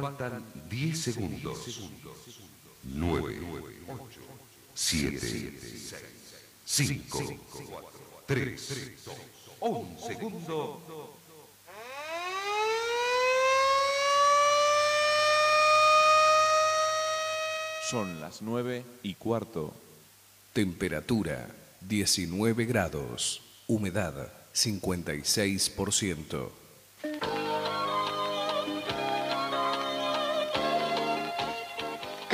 Faltan 10 segundos. 9, 7, 5, 3, 1 segundo. Son las 9 y cuarto. Temperatura 19 grados. Humedad 56%.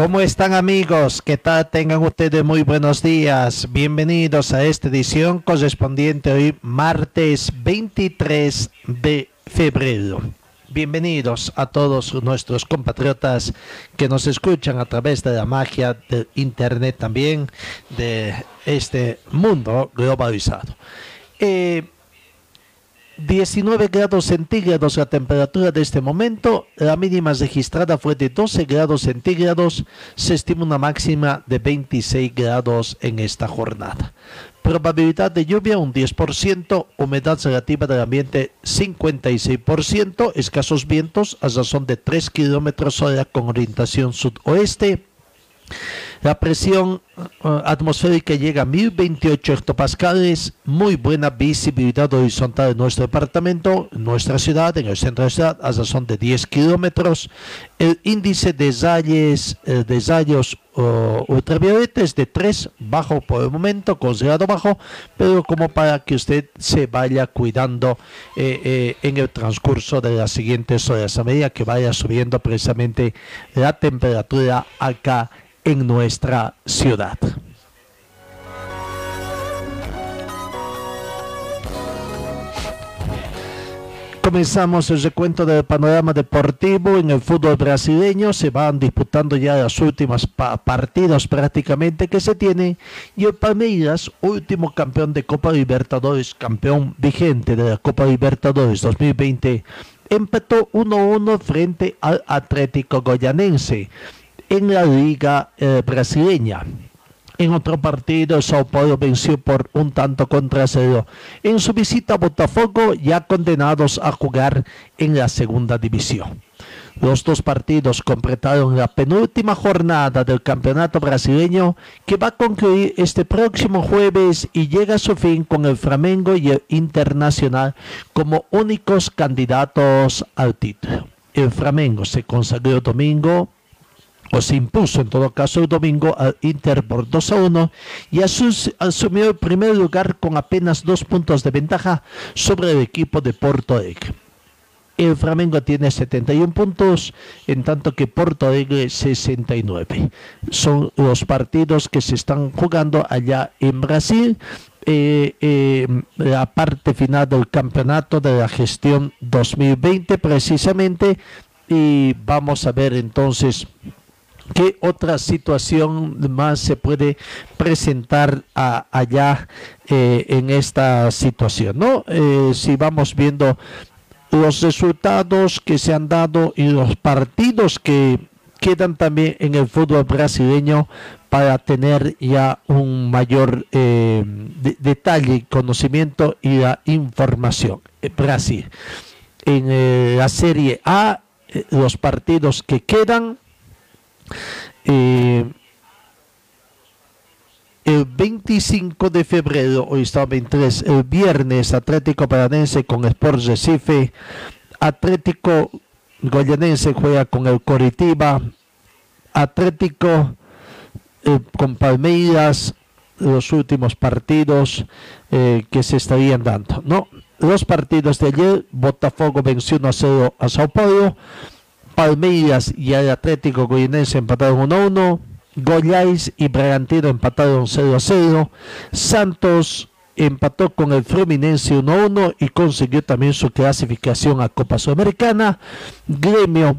¿Cómo están amigos? ¿Qué tal? Tengan ustedes muy buenos días. Bienvenidos a esta edición correspondiente hoy martes 23 de febrero. Bienvenidos a todos nuestros compatriotas que nos escuchan a través de la magia del Internet también, de este mundo globalizado. Eh, 19 grados centígrados la temperatura de este momento, la mínima registrada fue de 12 grados centígrados, se estima una máxima de 26 grados en esta jornada. Probabilidad de lluvia un 10%, humedad relativa del ambiente 56%, escasos vientos a razón de 3 kilómetros hora con orientación sudoeste. La presión uh, atmosférica llega a 1028 hectopascales, muy buena visibilidad horizontal en nuestro departamento, en nuestra ciudad, en el centro de la ciudad, a razón de 10 kilómetros. El índice de rayos, eh, de rayos uh, ultravioletas de 3, bajo por el momento, considerado bajo, pero como para que usted se vaya cuidando eh, eh, en el transcurso de las siguientes horas, a medida que vaya subiendo precisamente la temperatura acá en nuestra ciudad. Comenzamos el recuento del panorama deportivo en el fútbol brasileño. Se van disputando ya los últimos partidos prácticamente que se tienen. Y el Palmeiras, último campeón de Copa Libertadores, campeón vigente de la Copa Libertadores 2020, empató 1-1 frente al Atlético Goyanense en la liga eh, brasileña. En otro partido, Sao Paulo venció por un tanto contra cero. En su visita a Botafogo, ya condenados a jugar en la segunda división. Los dos partidos completaron la penúltima jornada del campeonato brasileño que va a concluir este próximo jueves y llega a su fin con el Flamengo y el Internacional como únicos candidatos al título. El Flamengo se consagró domingo o se impuso en todo caso el domingo al Inter por 2 a 1 y asumió el primer lugar con apenas dos puntos de ventaja sobre el equipo de Porto Alegre. El Flamengo tiene 71 puntos, en tanto que Porto Alegre 69. Son los partidos que se están jugando allá en Brasil. Eh, eh, la parte final del campeonato de la gestión 2020 precisamente y vamos a ver entonces ¿Qué otra situación más se puede presentar allá eh, en esta situación? ¿no? Eh, si vamos viendo los resultados que se han dado y los partidos que quedan también en el fútbol brasileño para tener ya un mayor eh, detalle, conocimiento y la información. Brasil. En la Serie A, los partidos que quedan eh, el 25 de febrero, hoy está 23, el viernes Atlético Paranense con Sport Recife, Atlético Goyanense juega con el Coritiba, Atlético eh, con Palmeiras, los últimos partidos eh, que se estarían dando. No, los partidos de ayer, Botafogo venció 1 a 0 a Sao Paulo, Palmeiras y el Atlético Goyanense empataron 1 1. Goyais y Bragantino empataron 0 a 0. Santos empató con el Fluminense 1 a 1 y consiguió también su clasificación a Copa Sudamericana. Gremio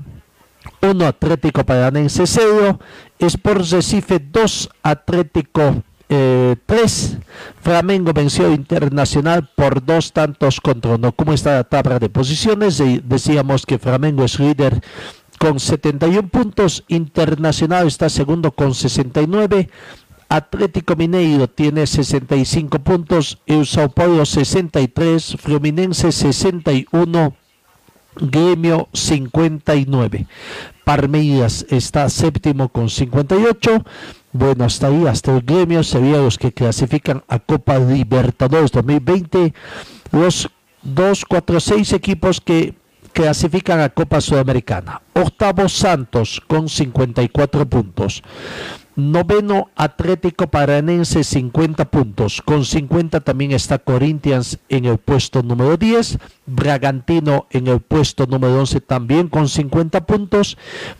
1 Atlético Paranense 0. Sports Recife 2 Atlético 3. Eh, Flamengo venció Internacional por dos tantos contra uno. ¿Cómo está la tabla de posiciones? decíamos que Flamengo es líder con 71 puntos, Internacional está segundo con 69, Atlético Mineiro tiene 65 puntos, El Sao Paulo 63, Fluminense 61, Gremio 59. Parmeiras está séptimo con 58. Bueno, hasta ahí, hasta el gremio sería los que clasifican a Copa Libertadores 2020. Los 2, 4, 6 equipos que clasifican a Copa Sudamericana. Octavo Santos con 54 puntos. Noveno Atlético Paranense 50 puntos. Con 50 también está Corinthians en el puesto número 10. Bragantino en el puesto número 11 también con 50 puntos.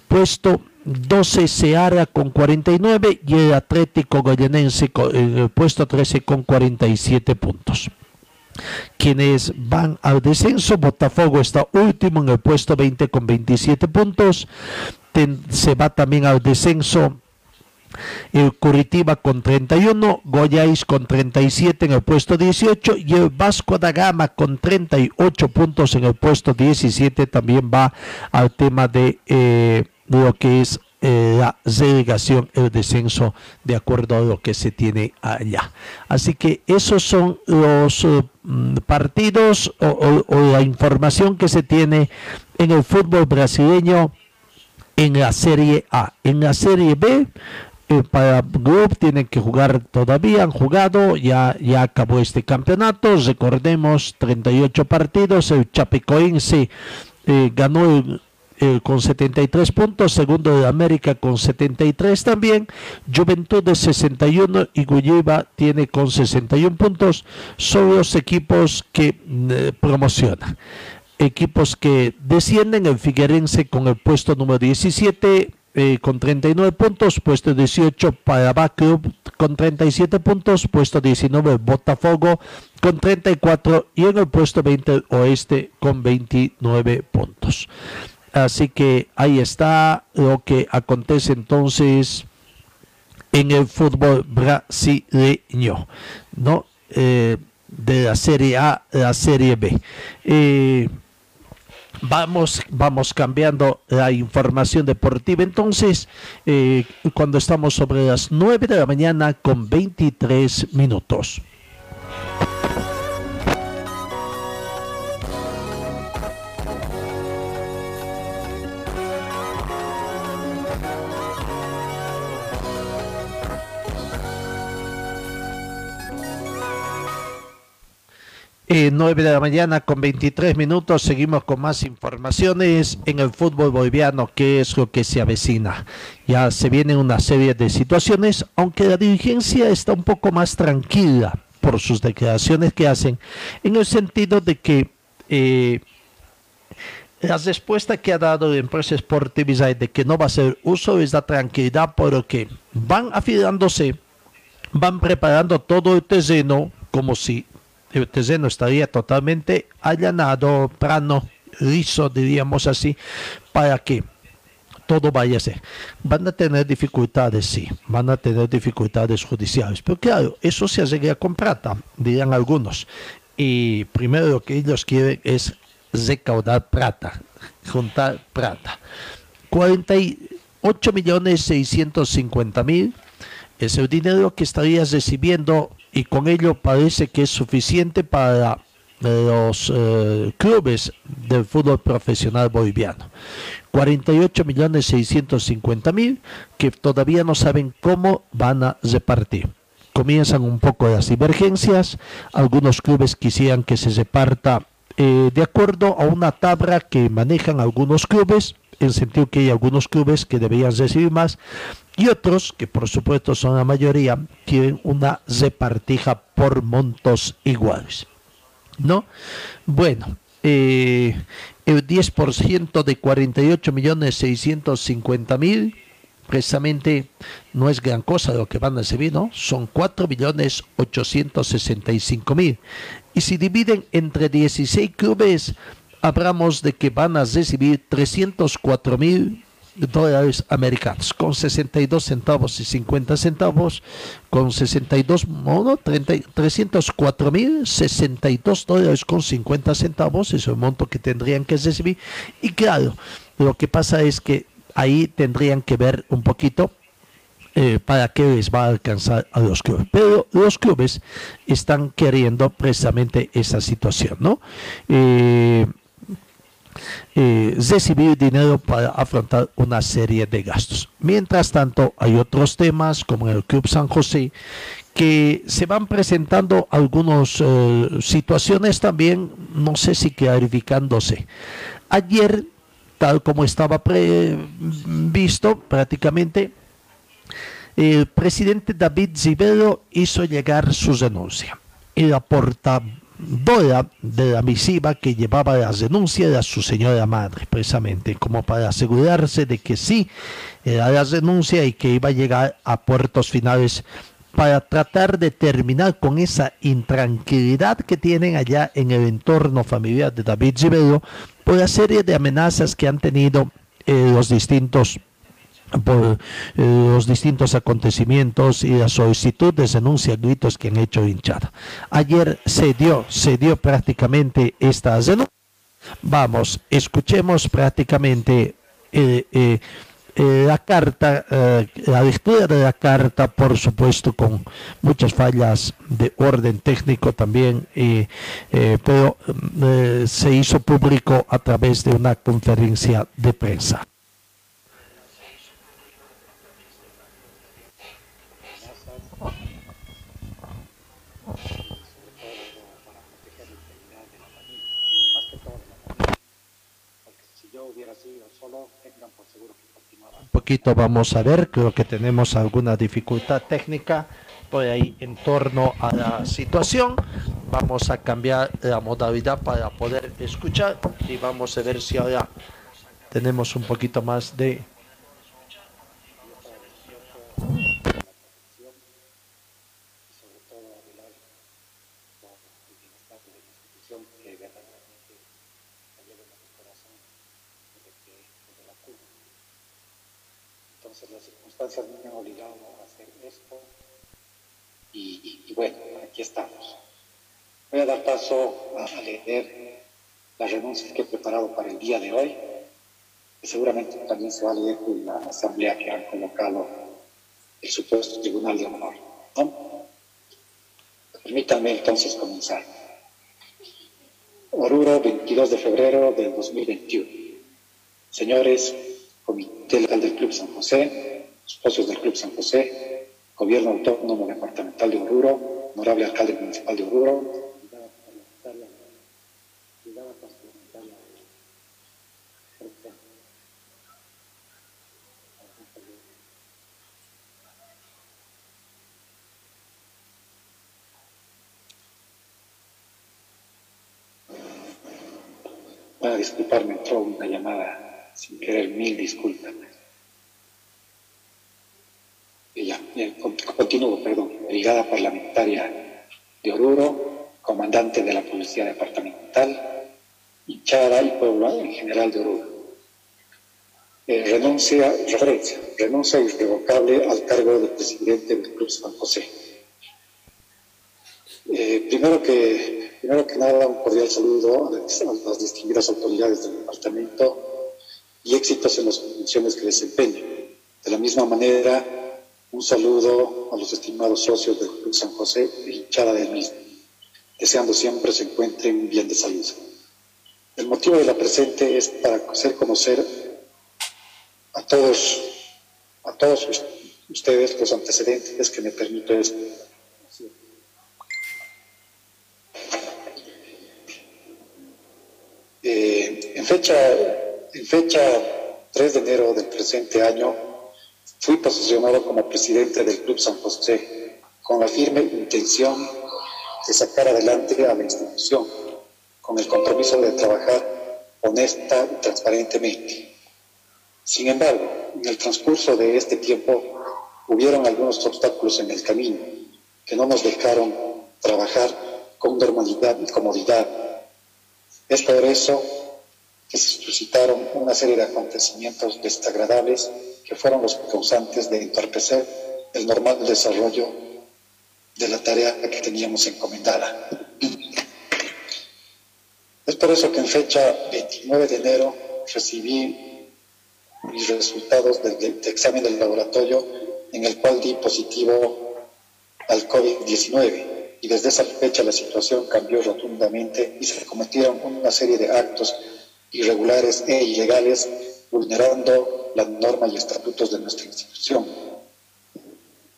Puesto 12 Seara con 49 y el Atlético Goyanense en el puesto 13 con 47 puntos. Quienes van al descenso, Botafogo está último en el puesto 20 con 27 puntos. se va también al descenso el Curitiba con 31, Goyais con 37 en el puesto 18 y el Vasco da Gama con 38 puntos en el puesto 17 también va al tema de eh, lo que es eh, la delegación, el descenso de acuerdo a lo que se tiene allá. Así que esos son los eh, mm, partidos o, la información que se tiene en el fútbol brasileño en la Serie A. En la Serie B, eh, para Group tienen que jugar todavía, han jugado, ya, ya acabó este campeonato, recordemos 38 partidos, el Chapecoense ganó el eh, con 73 puntos, segundo de América con 73 también, Juventud de 61 y Gulliva tiene con 61 puntos, son los equipos que eh, promocionan. Equipos que descienden, el Figuerense con el puesto número 17, eh, con 39 puntos, puesto 18 para Club con 37 puntos, puesto 19 Botafogo con 34 y en el puesto 20 Oeste con 29 puntos. Así que ahí está lo que acontece entonces en el fútbol brasileño, ¿no? Eh, de la Serie A a la Serie B. Eh, vamos, vamos cambiando la información deportiva. Entonces, eh, cuando estamos sobre las 9 de la mañana con 23 minutos. Eh, 9 de la mañana con 23 minutos, seguimos con más informaciones en el fútbol boliviano, que es lo que se avecina. Ya se viene una serie de situaciones, aunque la dirigencia está un poco más tranquila por sus declaraciones que hacen, en el sentido de que eh, la respuesta que ha dado la empresa Sportivisa de que no va a ser uso es la tranquilidad, porque van afilándose, van preparando todo el terreno como si el terreno estaría totalmente allanado, plano, liso, diríamos así, para que todo vaya a ser. Van a tener dificultades, sí, van a tener dificultades judiciales, pero claro, eso se arregla con plata, dirían algunos. Y primero lo que ellos quieren es recaudar plata, juntar plata. 48 millones 650 mil es el dinero que estarías recibiendo y con ello parece que es suficiente para los eh, clubes del fútbol profesional boliviano. 48 millones 650 mil que todavía no saben cómo van a repartir. Comienzan un poco las divergencias, algunos clubes quisieran que se reparta eh, de acuerdo a una tabla que manejan algunos clubes, en sentido que hay algunos clubes que deberían recibir más y otros, que por supuesto son la mayoría, quieren una repartija por montos iguales. ¿No? Bueno, eh, el 10% de 48 millones 650 mil precisamente no es gran cosa lo que van a recibir, ¿no? Son 4.865.000. Y si dividen entre 16 clubes, hablamos de que van a recibir 304.000 dólares americanos, con 62 centavos y 50 centavos, con 62, no, 304 mil 62 dólares con 50 centavos, es el monto que tendrían que recibir. Y claro, lo que pasa es que ahí tendrían que ver un poquito eh, para qué les va a alcanzar a los clubes. Pero los clubes están queriendo precisamente esa situación, ¿no? Eh, recibir dinero para afrontar una serie de gastos. Mientras tanto, hay otros temas como el Club San José que se van presentando algunas eh, situaciones también, no sé si clarificándose. Ayer, tal como estaba previsto prácticamente, el presidente David Zibero hizo llegar su renuncia. El aporta de la misiva que llevaba la denuncia de su señora madre, precisamente, como para asegurarse de que sí era la denuncia y que iba a llegar a puertos finales para tratar de terminar con esa intranquilidad que tienen allá en el entorno familiar de David Gibello por la serie de amenazas que han tenido eh, los distintos por eh, los distintos acontecimientos y la solicitud de denuncia gritos que han hecho hinchada. Ayer se dio, se dio prácticamente esta denuncia. Vamos, escuchemos prácticamente eh, eh, la carta, la lectura de la carta, por supuesto, con muchas fallas de orden técnico también, pero se hizo público a través de una conferencia de prensa. Poquito vamos a ver, creo que tenemos alguna dificultad técnica por ahí en torno a la situación. Vamos a cambiar la modalidad para poder escuchar y vamos a ver si ahora tenemos un poquito más de las circunstancias me han obligado a hacer esto y, bueno, aquí estamos. Voy a dar a, leer las renuncias que he preparado para el día de hoy, que seguramente también se va a leer en la asamblea que han colocado el supuesto Tribunal de Honor. Permítanme entonces comenzar. Oruro, 22 de febrero del 2021. Señores, Comité Legal del Club San José, socios del Club San José, Gobierno Autónomo Departamental de Oruro, Honorable Alcalde Municipal de Oruro, Para disculparme, entró una llamada sin querer mil disculpas. Y continúo, perdón. Brigada Parlamentaria de Oruro, comandante de la Policía Departamental, hinchada y pueblo en general de Oruro. Eh, renuncia, referencia, renuncia irrevocable al cargo de presidente del Club San José. Eh, primero, que, primero que nada, un cordial saludo a las distinguidas autoridades del departamento y éxitos en las funciones que desempeñan. De la misma manera, un saludo a los estimados socios del Club San José y hinchada del mismo, deseando siempre se encuentren bien de salud. El motivo de la presente es para hacer conocer a todos, a todos ustedes los antecedentes que me permito esto. Eh, en fecha en fecha 3 de enero del presente año, fui posicionado como presidente del Club San José con la firme intención de sacar adelante a la institución, con el compromiso de trabajar honesta y transparentemente. Sin embargo, en el transcurso de este tiempo hubieron algunos obstáculos en el camino que no nos dejaron trabajar con normalidad y comodidad. Es por eso que se suscitaron una serie de acontecimientos desagradables que fueron los causantes de entorpecer el normal desarrollo de la tarea que teníamos encomendada. Es por eso que en fecha 29 de enero recibí mis resultados del, examen del laboratorio en el cual di positivo al COVID-19 y desde esa fecha la situación cambió rotundamente y se cometieron una serie de actos irregulares e ilegales vulnerando la norma y estatutos de nuestra institución.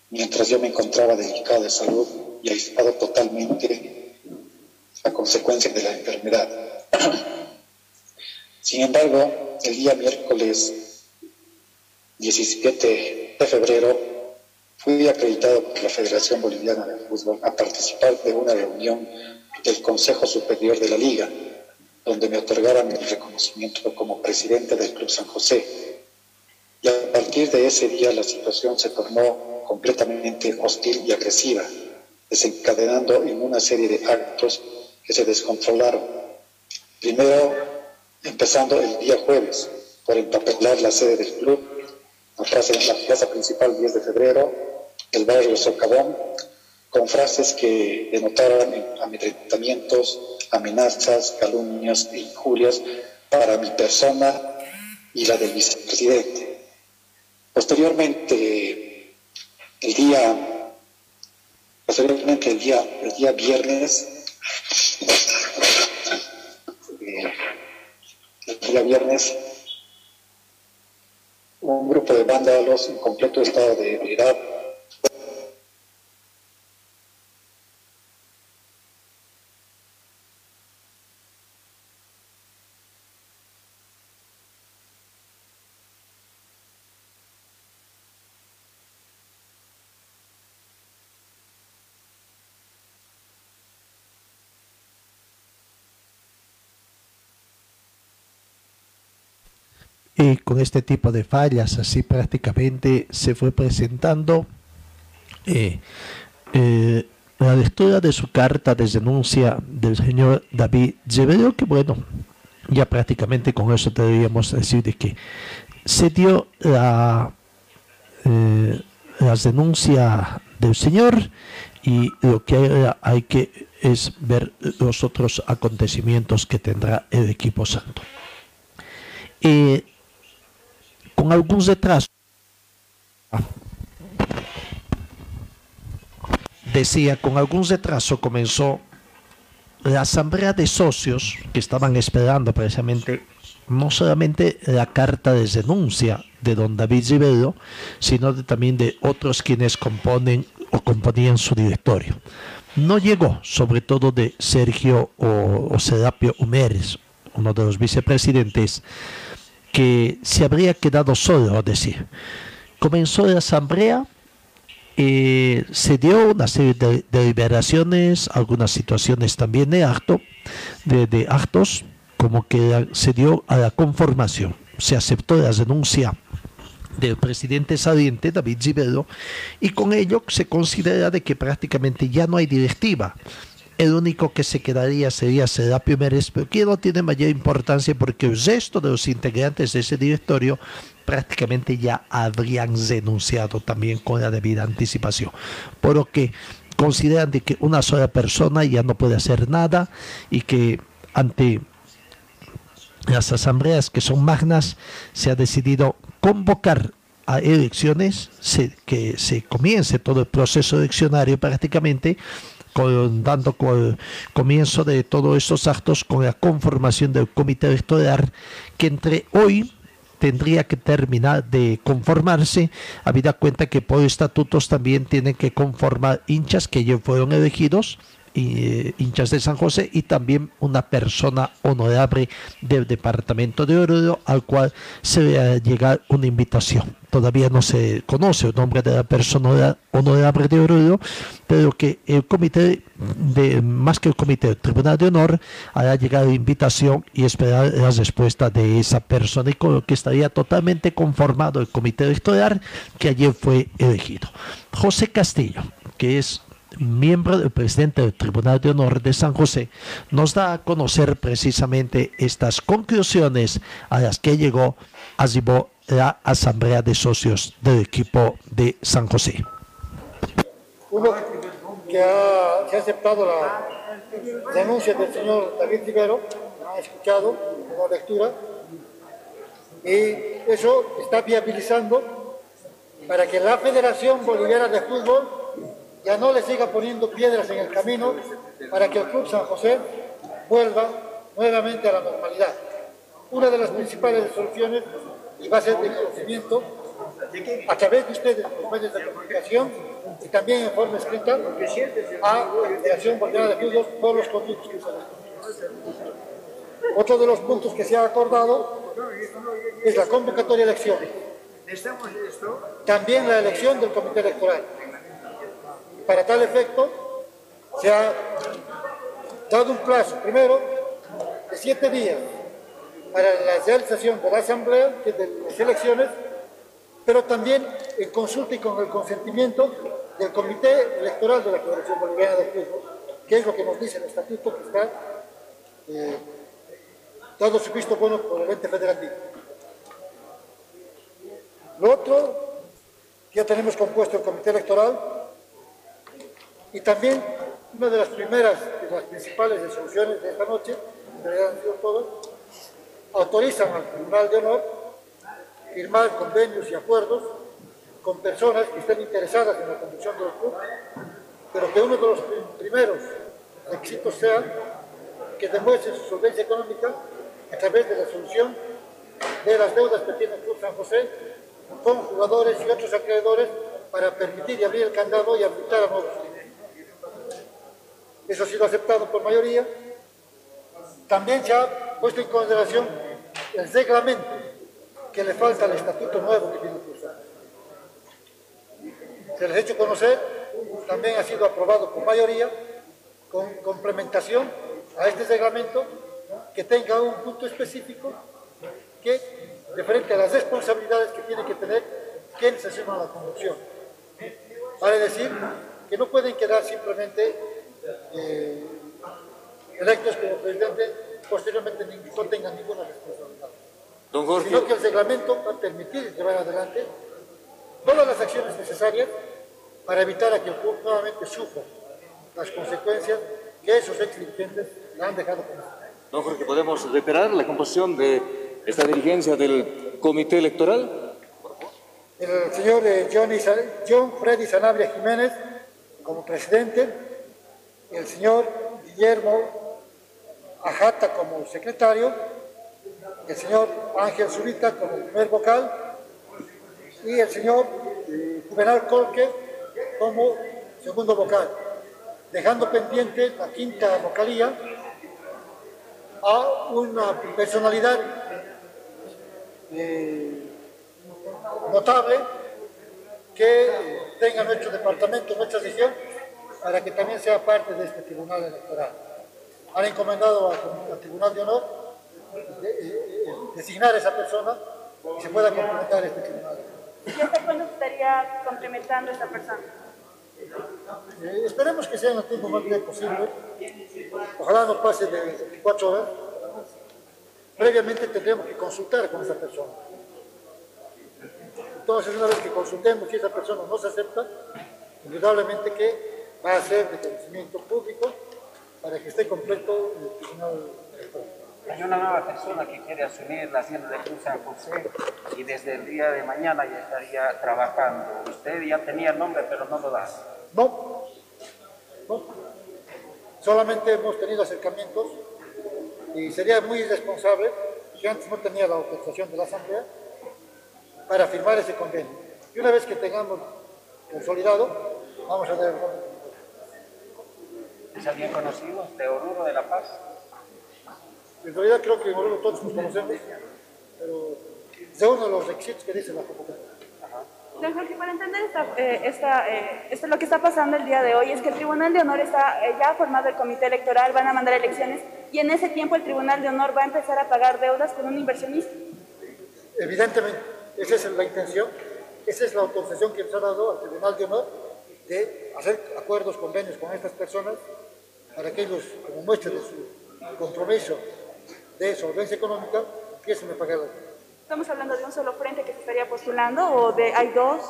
Mientras yo me encontraba delicado de salud y aislado totalmente a consecuencia de la enfermedad. Sin embargo, el día miércoles 17 de febrero fui acreditado por la Federación Boliviana de Fútbol a participar de una reunión del Consejo Superior de la Liga, donde me otorgaran el reconocimiento como presidente del Club San José. Y a partir de ese día la situación se tornó completamente hostil y agresiva, desencadenando en una serie de actos que se descontrolaron. Primero, empezando el día jueves, por empapelar la sede del club, la plaza principal 10 de febrero, el barrio Socavón, con frases que denotaban amedrentamientos, amenazas, calumnias e injurias para mi persona y la del vicepresidente. Posteriormente, el día, posteriormente el día, el día viernes, el día viernes, un grupo de vándalos en completo estado de ebriedad Con este tipo de fallas, así prácticamente se fue presentando eh, eh, la lectura de su carta de denuncia del señor David Llevedo, que bueno, ya prácticamente con eso deberíamos decir de que se dio la, eh, las denuncias del señor y lo que hay, que es ver los otros acontecimientos que tendrá el equipo santo. Eh, con alguns retrasos. Decía, con algún retraso comenzó la asamblea de socios que estaban esperando precisamente no solamente la carta de denuncia de don David Rivero, sino también de otros quienes componen o componían su directorio. No llegó, sobre todo de Sergio o, o Serapio Humérez, uno de los vicepresidentes, que se habría quedado solo, es decir, comenzó la asamblea, eh, se dio una serie de deliberaciones, algunas situaciones también de acto, de, actos, como que se dio a la conformación, se aceptó la denuncia del presidente saliente, David Zibelo, y con ello se considera de que prácticamente ya no hay directiva el único que se quedaría sería Serapio Mérez, pero que no tiene mayor importancia porque el resto de los integrantes de ese directorio prácticamente ya habrían denunciado también con la debida anticipación. Por lo que consideran de que una sola persona ya no puede hacer nada y que ante las asambleas que son magnas se ha decidido convocar a elecciones, que se comience todo el proceso eleccionario prácticamente dando comienzo de todos estos actos con la conformación del comité electoral que entre hoy tendría que terminar de conformarse, habida cuenta que por estatutos también tienen que conformar hinchas que ya fueron elegidos hinchas de San José y también una persona honorable del departamento de Oruro al cual se va a llegar una invitación. Todavía no se conoce el nombre de la persona honorable de Oruro, pero que el comité, de, más que el comité del Tribunal de Honor, hará llegar la invitación y esperar la respuesta de esa persona y con lo que estaría totalmente conformado el comité electoral que ayer fue elegido. José Castillo, que es miembro del presidente del Tribunal de Honor de San José, nos da a conocer precisamente estas conclusiones a las que llegó Azibó la Asamblea de Socios del equipo de San José. Uno que ha, que ha aceptado la denuncia del señor David Rivero, ha escuchado la lectura, y eso está viabilizando para que la Federación Boliviana de Fútbol ya no le siga poniendo piedras en el camino para que el Club San José vuelva nuevamente a la normalidad. Una de las principales soluciones y va a ser de conocimiento a través de ustedes, los medios de comunicación, y también en forma escrita a la Federación Boliviana de Fútbol por los conductos que se Otro de los puntos que se ha acordado es la convocatoria de elecciones. También la elección del comité electoral. Para tal efecto, se ha dado un plazo, primero, de siete días para la realización de la asamblea, de las elecciones, pero también en consulta y con el consentimiento del Comité Electoral de la Federación Boliviana de Fútbol, que es lo que nos dice el estatuto que está eh, dado su visto bueno por el ente federativo. Lo otro, ya tenemos compuesto el Comité Electoral y también una de las primeras y las principales resoluciones de esta noche, realidad han sido todas, autorizan al Tribunal de Honor firmar convenios y acuerdos con personas que estén interesadas en la conducción del club, pero que uno de los primeros requisitos sea que demuestren su solvencia económica a través de la solución de las deudas que tiene el Club San José con jugadores y otros acreedores para permitir y abrir el candado y habilitar a nuevos Eso ha sido aceptado por mayoría. También se ha puesto en consideración el reglamento que le falta al estatuto nuevo que José. Se les ha hecho conocer, también ha sido aprobado por mayoría, con complementación a este reglamento que tenga un punto específico que, de frente a las responsabilidades que tiene que tener quienes se a la conducción. Vale decir que no pueden quedar simplemente eh, electos como presidente, posteriormente no tengan ninguna responsabilidad. Sino que el reglamento va a permitir llevar adelante todas las acciones necesarias para evitar a que el club nuevamente sufra las consecuencias que esos ex dirigentes le han dejado con Don Jorge, ¿podemos reiterar la composición de esta dirigencia del comité electoral? El señor eh, John Freddy Sanabria Jiménez como presidente, el señor Guillermo Ajata como secretario, el señor Ángel Zurita como primer vocal y el señor eh, Juvenal Colque como segundo vocal, dejando pendiente la quinta vocalía a una personalidad eh, notable que tenga nuestro departamento, nuestra región, para que también sea parte de este tribunal electoral. Han encomendado al, Tribunal de Honor eh, designar a esa persona y se pueda complementar este tribunal. ¿Y hasta cuándo estaría complementando esta persona? Eh, esperemos que sea en el tiempo más breve posible. Ojalá no pase de 24 horas. Previamente tendremos que consultar con esa persona. Entonces, una vez que consultemos si esa persona no se acepta, indudablemente que va a ser de conocimiento público para que esté completo el tribunal hay una nueva persona que quiere asumir la hacienda de Cruz San José y desde el día de mañana ya estaría trabajando. Usted ya tenía el nombre, pero no lo da. No, no. Solamente hemos tenido acercamientos y sería muy irresponsable si antes no tenía la autorización de la Asamblea para firmar ese convenio. Y una vez que tengamos consolidado, vamos a ver ¿Es alguien conocido de Oruro de La Paz? En realidad creo que en Oruro todos nos conocemos, pero es uno de los requisitos que dice la convocatoria. Don Jorge, para entender esta, eh, esta, eh, esto, lo que está pasando el día de hoy es que el Tribunal de Honor está eh, ya ha formado el comité electoral, van a mandar elecciones y en ese tiempo el Tribunal de Honor va a empezar a pagar deudas con un inversionista. Evidentemente, esa es la intención, esa es la autorización que se ha dado al Tribunal de Honor de hacer acuerdos, convenios con estas personas para que ellos, como muestra de su compromiso de solvencia económica, empiecen a pagar la deuda. ¿Estamos hablando de un solo frente que se estaría postulando o de hay dos?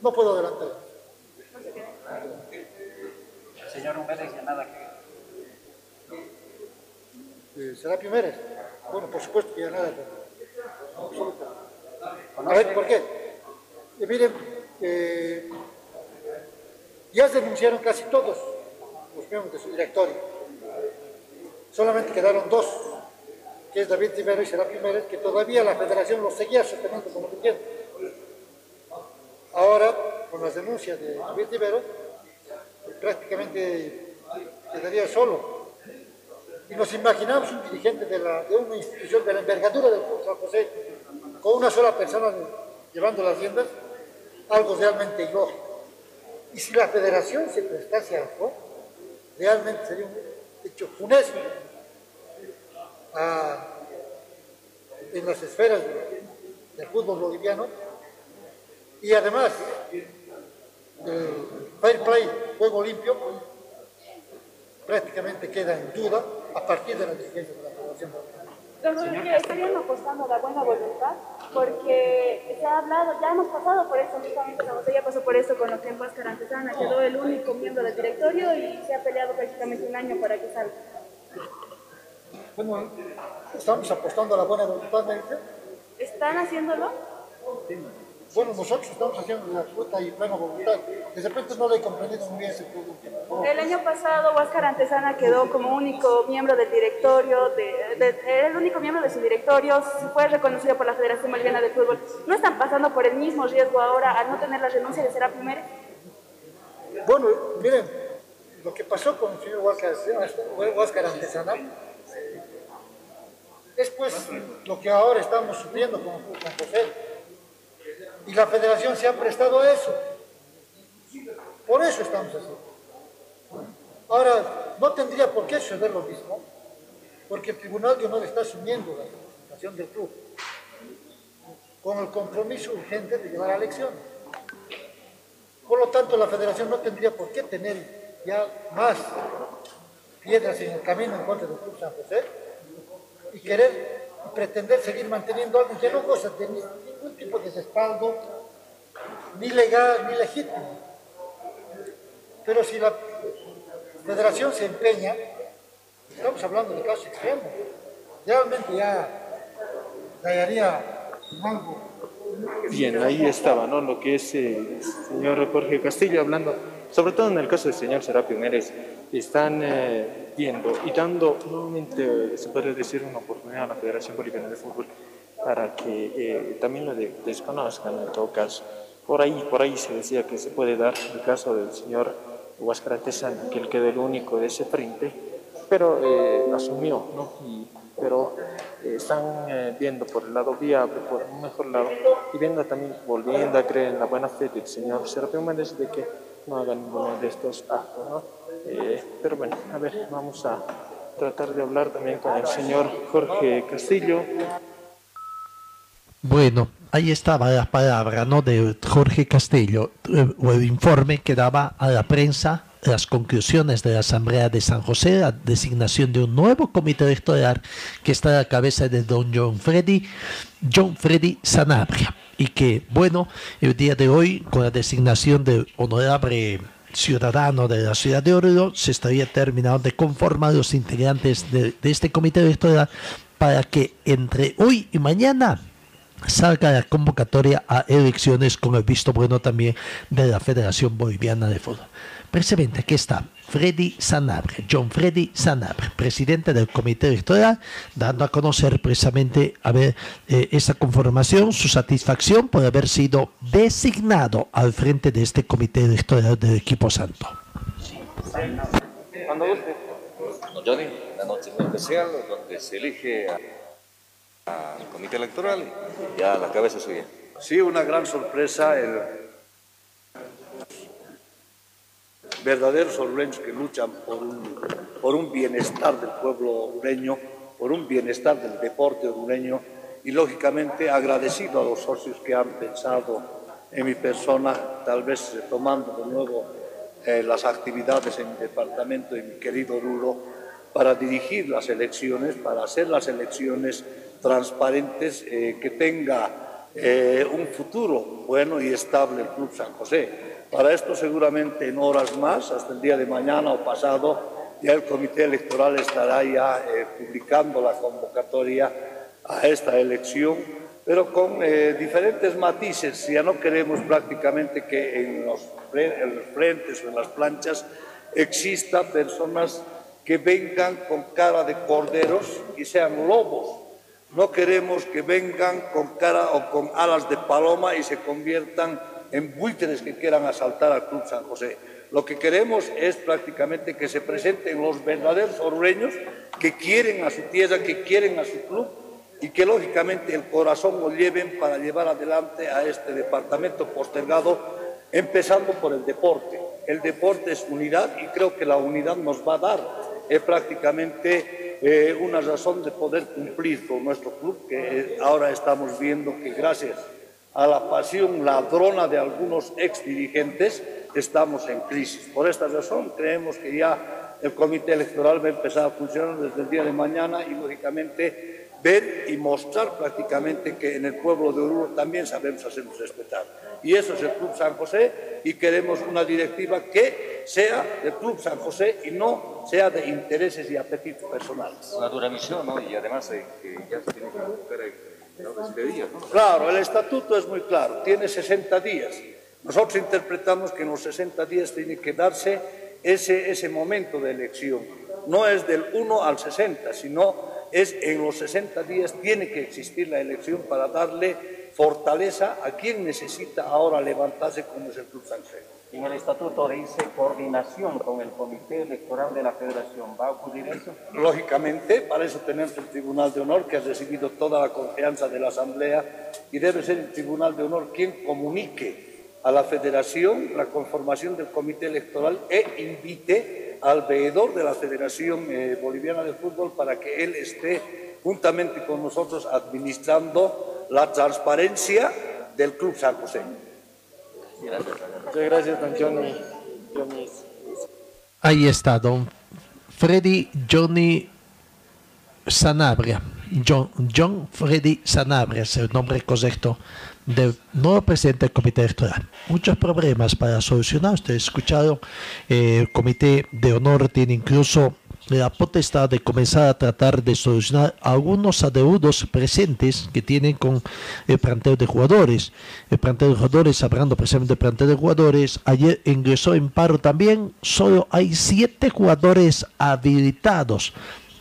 No puedo adelantar. No. Señor Humberes, ya nada que... Eh, ¿Serapio Mérez? Bueno, por supuesto que ya nada. absoluto. A ver, ¿por qué? Eh, miren, eh, ya se denunciaron casi todos los miembros de su directorio. Solamente quedaron dos, que es David Rivero y Serapio Mérez, que todavía la federación los seguía sosteniendo como dirigente. Ahora, con las denuncias de David Rivero, prácticamente quedaría solo. Y nos imaginamos un dirigente de, la- de una institución de la envergadura del San José, con una sola persona llevando las riendas, algo realmente ilógico. Y si la federación se prestase a juego, realmente sería un hecho funesto a- en las esferas de- del fútbol boliviano y además el fair play, juego limpio, prácticamente queda en duda a partir de la dirigencia de la Federación Boliviana. Don Jorge, estarían apostando a la buena voluntad porque se ha hablado, ya hemos pasado por eso, justamente José ya pasó por eso con lo que en Huáscar Antesana quedó el único miembro del directorio y se ha peleado prácticamente un año para que salga. Bueno, estamos apostando a la buena voluntad. ¿Están haciéndolo? Bueno, nosotros estamos haciendo la absoluta y plena voluntad. De repente no le he comprendido muy bien ese producto. El año pasado Huáscar Antesana quedó como único miembro del directorio, de, el único miembro de su directorio, fue reconocido por la Federación Boliviana de Fútbol. ¿No están pasando por el mismo riesgo ahora al no tener la renuncia de Serapio Mérez? Bueno, miren, lo que pasó con el señor Huáscar, Huáscar Antesana es pues lo que ahora estamos sufriendo con San José. Y la federación se ha prestado a eso. Por eso estamos así. Ahora, no tendría por qué suceder lo mismo, porque el Tribunal de Honor está asumiendo la representación del club con el compromiso urgente de llevar a elecciones. Por lo tanto, la federación no tendría por qué tener ya más piedras en el camino en contra del Club San José y querer pretender seguir manteniendo algo que no goza de ningún tipo de respaldo, ni legal ni legítimo. Pero si la federación se empeña, estamos hablando de casos extremos, realmente ya daría algo Bien, ahí estaba, ¿no? Lo que es eh, el señor Jorge Castillo hablando, sobre todo en el caso del señor Serapio Mérez, están eh, viendo y dando nuevamente, se puede decir, una oportunidad a la Federación Boliviana de Fútbol para que eh, también lo de- desconozcan en todo caso. Por ahí, por ahí se decía que se puede dar el caso del señor Huáscar Antesana, que él quedó el único de ese frente, pero eh, asumió, ¿no? Y- pero eh, están eh, viendo por el lado viable, por un mejor lado, y viendo también, volviendo a creer en la buena fe del señor Serapio Méndez de que no haga ninguno de estos actos, ¿no? Eh, pero bueno, a ver, vamos a tratar de hablar también con el señor Jorge Castillo. Bueno, ahí estaba la palabra ¿no? de Jorge Castillo, eh, o el informe que daba a la prensa las conclusiones de la Asamblea de San José, la designación de un nuevo comité electoral que está a la cabeza de don John Freddy, John Freddy Sanabria. Y que, bueno, el día de hoy, con la designación del honorable ciudadano de la ciudad de Oruro, se estaría terminando de conformar los integrantes de, de este comité electoral para que entre hoy y mañana salga la convocatoria a elecciones con el visto bueno también de la Federación Boliviana de Fútbol. Precisamente aquí está Freddy Sanabre, John Freddy Sanabre, presidente del Comité Electoral, dando a conocer precisamente a ver eh, esa conformación, su satisfacción por haber sido designado al frente de este Comité Electoral del equipo santo. cuando guste. Johnny, una noche muy especial donde se elige a- al comité electoral y ya la cabeza suya. Sí, una gran sorpresa, el verdaderos orureños que luchan por un, por un bienestar del pueblo orureño, por un bienestar del deporte orureño y lógicamente agradecido a los socios que han pensado en mi persona, tal vez retomando de nuevo eh, las actividades en mi departamento y mi querido Oruro para dirigir las elecciones, para hacer las elecciones transparentes, eh, que tenga eh, un futuro bueno y estable el Club San José. Para esto seguramente en horas más, hasta el día de mañana o pasado, ya el comité electoral estará ya eh, publicando la convocatoria a esta elección, pero con diferentes matices. Ya no queremos prácticamente que en los, fre- en los frentes o en las planchas exista personas que vengan con cara de corderos y sean lobos. No queremos que vengan con cara o con alas de paloma y se conviertan en buitres que quieran asaltar al Club San José. Lo que queremos es prácticamente que se presenten los verdaderos orureños que quieren a su tierra, que quieren a su club y que lógicamente el corazón lo lleven para llevar adelante a este departamento postergado, empezando por el deporte. El deporte es unidad y creo que la unidad nos va a dar eh, prácticamente eh, una razón de poder cumplir con nuestro club, que ahora estamos viendo que gracias a la pasión ladrona de algunos ex dirigentes estamos en crisis. Por esta razón creemos que ya el comité electoral va a empezar a funcionar desde el día de mañana y lógicamente ver y mostrar prácticamente que en el pueblo de Oruro también sabemos hacernos respetar. Y eso es el Club San José y queremos una directiva que sea del Club San José y no sea de intereses y apetitos personales. Una dura misión, ¿no? Y además eh, que ya se tiene que en orden de días, ¿no? Claro, el estatuto es muy claro, tiene 60 días. Nosotros interpretamos que en los 60 días tiene que darse ese, ese momento de elección. No es del 1 al 60, sino es en los 60 días tiene que existir la elección para darle fortaleza a quien necesita ahora levantarse como es el Club. En el estatuto dice coordinación con el comité electoral de la federación. ¿Va a ocurrir eso? Lógicamente, para eso tenemos el Tribunal de Honor que ha recibido toda la confianza de la Asamblea y debe ser el Tribunal de Honor quien comunique a la Federación la conformación del Comité Electoral e invite al veedor de la Federación eh, Boliviana de Fútbol para que él esté juntamente con nosotros administrando la transparencia del Club San José. Muchas gracias, don Johnny. Johnny. Ahí está, don Freddy Johnny Sanabria. John, John Freddy Sanabria es el nombre correcto del nuevo presidente del comité electoral. Muchos problemas para solucionar. Ustedes escucharon, eh, el comité de honor tiene incluso la potestad de comenzar a tratar de solucionar algunos adeudos presentes que tienen con el plantel de jugadores. El plantel de jugadores, hablando precisamente del plantel de jugadores, ayer ingresó en paro también. Solo hay siete jugadores habilitados.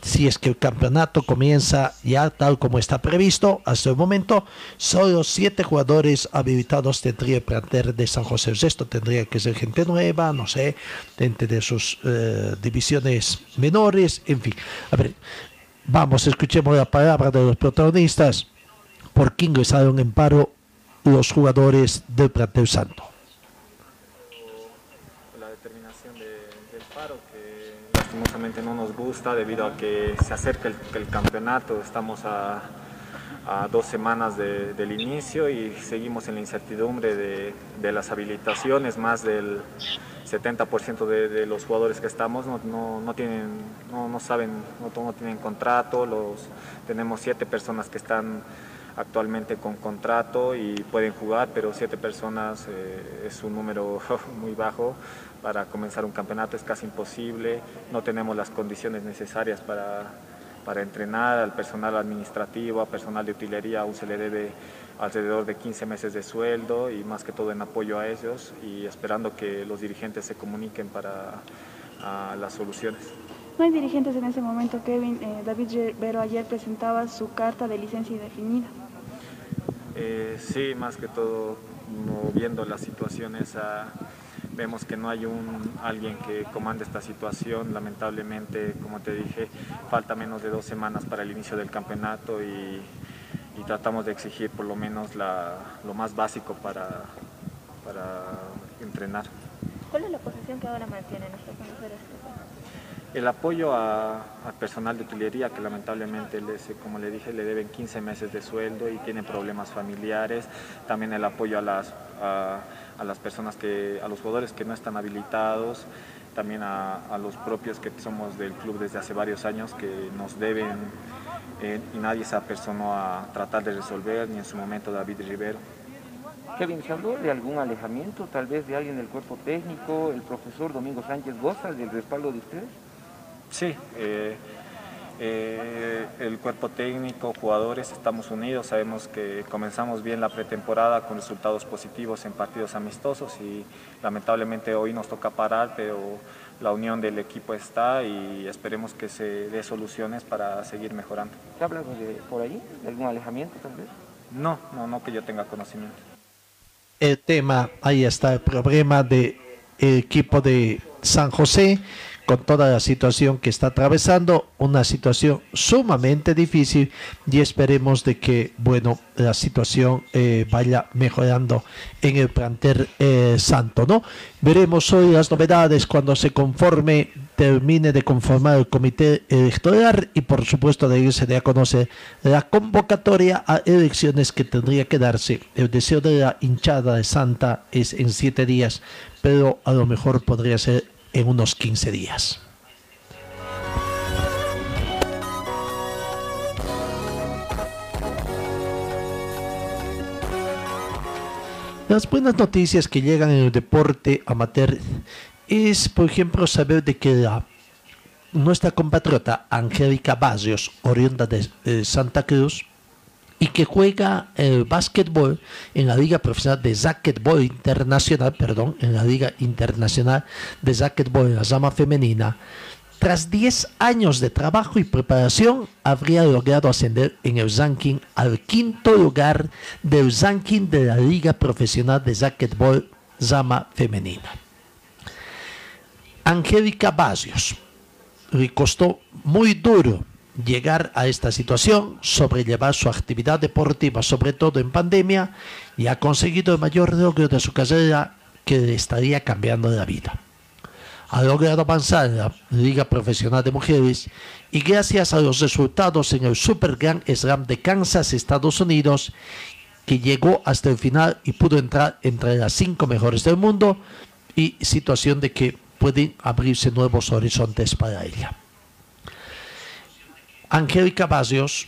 Si es que el campeonato comienza ya tal como está previsto, hasta el momento, solo siete jugadores habilitados tendría el plantel de San José. El resto tendría que ser gente nueva, no sé, gente de sus eh, divisiones menores, en fin. A ver, vamos, escuchemos la palabra de los protagonistas. ¿Por qué ingresaron en paro los jugadores del plantel santo? la determinación de- del paro que no nos gusta debido a que se acerca el, campeonato, estamos a, dos semanas de- del inicio y seguimos en la incertidumbre de, las habilitaciones, más del 70% de, los jugadores que estamos no, no- no tienen, no, no saben, no tienen contrato, los, tenemos siete personas que están actualmente con contrato y pueden jugar, pero siete personas eh, es un número muy bajo para comenzar un campeonato, es casi imposible, no tenemos las condiciones necesarias para, para entrenar al personal administrativo, a personal de utilería, aún se le debe alrededor de 15 meses de sueldo y más que todo en apoyo a ellos y esperando que los dirigentes se comuniquen para a las soluciones. No hay dirigentes en ese momento, Kevin. Eh, David Rivero ayer presentaba su carta de licencia indefinida. Eh, sí, más que todo viendo la situación esa vemos que no hay un, alguien que comande esta situación. Lamentablemente, como te dije, falta menos de dos semanas para el inicio del campeonato y, tratamos de exigir por lo menos la, lo más básico para, para entrenar. ¿Cuál es la posición que ahora mantienen estos mujeres? El apoyo al personal de utilería que lamentablemente, les, como le dije, le deben 15 meses de sueldo y tienen problemas familiares. También el apoyo a las, a, las personas que, a los jugadores que no están habilitados. También a, a los propios que somos del club desde hace varios años que nos deben eh, y nadie se apersonó a tratar de resolver, ni en su momento David Rivero. Kevin, ¿se habló de algún alejamiento, tal vez de alguien del cuerpo técnico? ¿El profesor Domingo Sánchez goza del respaldo de ustedes? Sí, eh, eh, el cuerpo técnico, jugadores, estamos unidos, sabemos que comenzamos bien la pretemporada con resultados positivos en partidos amistosos y lamentablemente hoy nos toca parar, pero la unión del equipo está y esperemos que se dé soluciones para seguir mejorando. ¿Se ha hablado de, por ahí de algún alejamiento, tal vez? No, no, no que yo tenga conocimiento. el tema, ahí está el problema del equipo de San José con toda la situación que está atravesando, una situación sumamente difícil y esperemos de que, bueno, la situación eh, vaya mejorando en el plantel eh, santo, ¿no? Veremos hoy las novedades cuando se conforme, termine de conformar el comité electoral y por supuesto de ahí se dé a conocer la convocatoria a elecciones que tendría que darse. El deseo de la hinchada de Santa es en siete días, pero a lo mejor podría ser en unos 15 días. Las buenas noticias que llegan en el deporte amateur es, por ejemplo, saber de que nuestra compatriota Angélica Barrios, oriunda de Santa Cruz, y que juega el básquetbol en la Liga Profesional de Racquetball Internacional, perdón, en la Liga Internacional de Racquetball en la rama femenina, tras 10 años de trabajo y preparación, habría logrado ascender en el ranking al quinto lugar del ranking de la Liga Profesional de Racquetball rama femenina. Angélica Barrios le costó muy duro llegar a esta situación, sobrellevar su actividad deportiva, sobre todo en pandemia, y ha conseguido el mayor logro de su carrera que le estaría cambiando la vida. Ha logrado avanzar en la Liga Profesional de Mujeres y gracias a los resultados en el Super Grand Slam de Kansas, Estados Unidos, que llegó hasta el final y pudo entrar entre las cinco mejores del mundo y situación de que pueden abrirse nuevos horizontes para ella. Angélica Barrios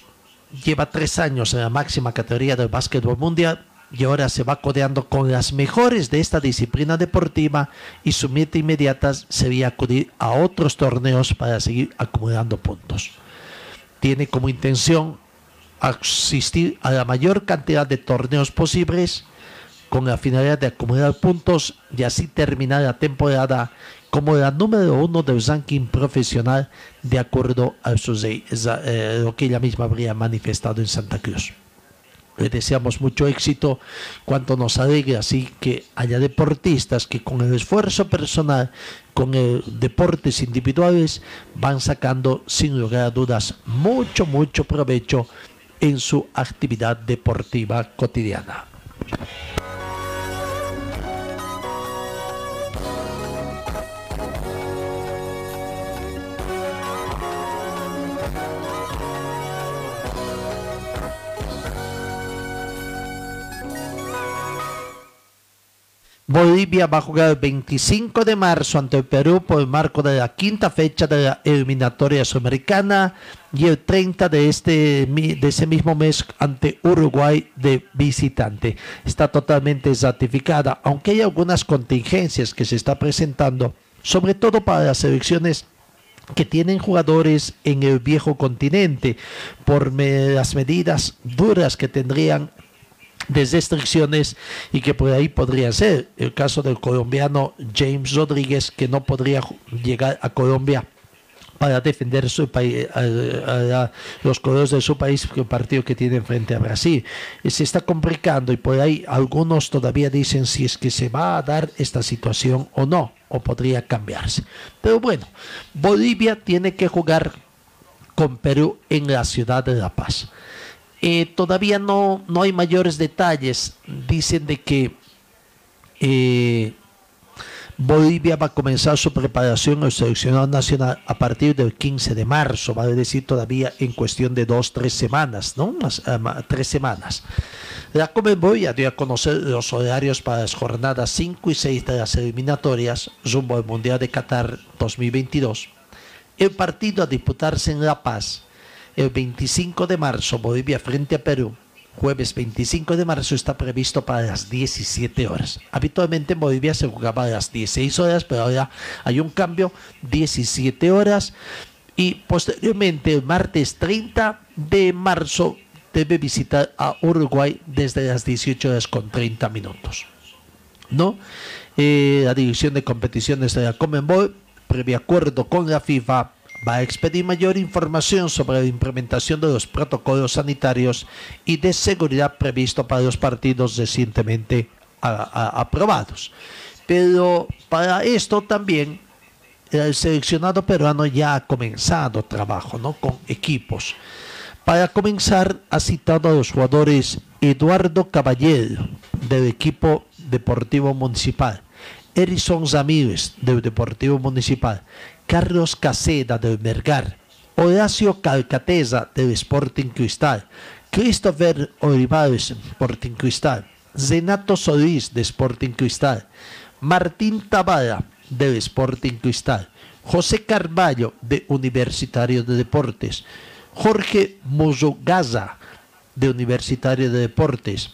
lleva tres años en la máxima categoría del básquetbol mundial y ahora se va codeando con las mejores de esta disciplina deportiva y su meta inmediata sería acudir a otros torneos para seguir acumulando puntos. Tiene como intención asistir a la mayor cantidad de torneos posibles con la finalidad de acumular puntos y así terminar la temporada como la número uno del ranking profesional de acuerdo a su ley, eh, lo que ella misma habría manifestado en Santa Cruz. Le deseamos mucho éxito, cuanto nos alegra así que haya deportistas que con el esfuerzo personal, con el deportes individuales, van sacando sin lugar a dudas mucho, mucho provecho en su actividad deportiva cotidiana. Bolivia va a jugar el 25 de marzo ante el Perú por el marco de la quinta fecha de la eliminatoria sudamericana y el 30 de, este, de ese mismo mes ante Uruguay de visitante. Está totalmente ratificada, aunque hay algunas contingencias que se está presentando, sobre todo para las selecciones que tienen jugadores en el viejo continente por las medidas duras que tendrían de restricciones y que por ahí podría ser el caso del colombiano James Rodríguez que no podría llegar a Colombia para defender su país, a, a- los colores de su país, el partido que tiene frente a Brasil. Y se está complicando y por ahí algunos todavía dicen si es que se va a dar esta situación o no, o podría cambiarse. Pero bueno, Bolivia tiene que jugar con Perú en la ciudad de La Paz. Eh, todavía no, no hay mayores detalles. Dicen de que eh, Bolivia va a comenzar su preparación al seleccionado nacional a partir del 15 de marzo, vale decir todavía en cuestión de dos, tres semanas, ¿no? Más, eh, ma- tres semanas. La dio a conocer los horarios para las jornadas 5 y 6 de las eliminatorias rumbo al Mundial de Qatar 2022. El partido a disputarse en La Paz el 25 de marzo, Bolivia frente a Perú. Jueves 25 de marzo está previsto para las 17 horas. Habitualmente en Bolivia se jugaba a las 16 horas, pero ahora hay un cambio, 17 horas. Y posteriormente, el martes 30 de marzo, debe visitar a Uruguay desde las 18 horas con 30 minutos. ¿no? Eh, la División de Competiciones de la Conmebol, previo acuerdo con la FIFA, va a expedir mayor información sobre la implementación de los protocolos sanitarios y de seguridad previsto para los partidos recientemente aprobados. Pero para esto también el seleccionado peruano ya ha comenzado trabajo ¿no? con equipos. Para comenzar, ha citado a los jugadores Eduardo Caballero, del equipo Deportivo Municipal, Erison Ramírez, del Deportivo Municipal, Carlos Caseda, del Mergar, Horacio Calcateza, del Sporting Cristal, Christopher Olivares, Sporting Cristal, Renato Solís, de Sporting Cristal, Martín Tabara, del Sporting Cristal, José Carballo, de Universitario de Deportes, Jorge Mozogaza, de Universitario de Deportes,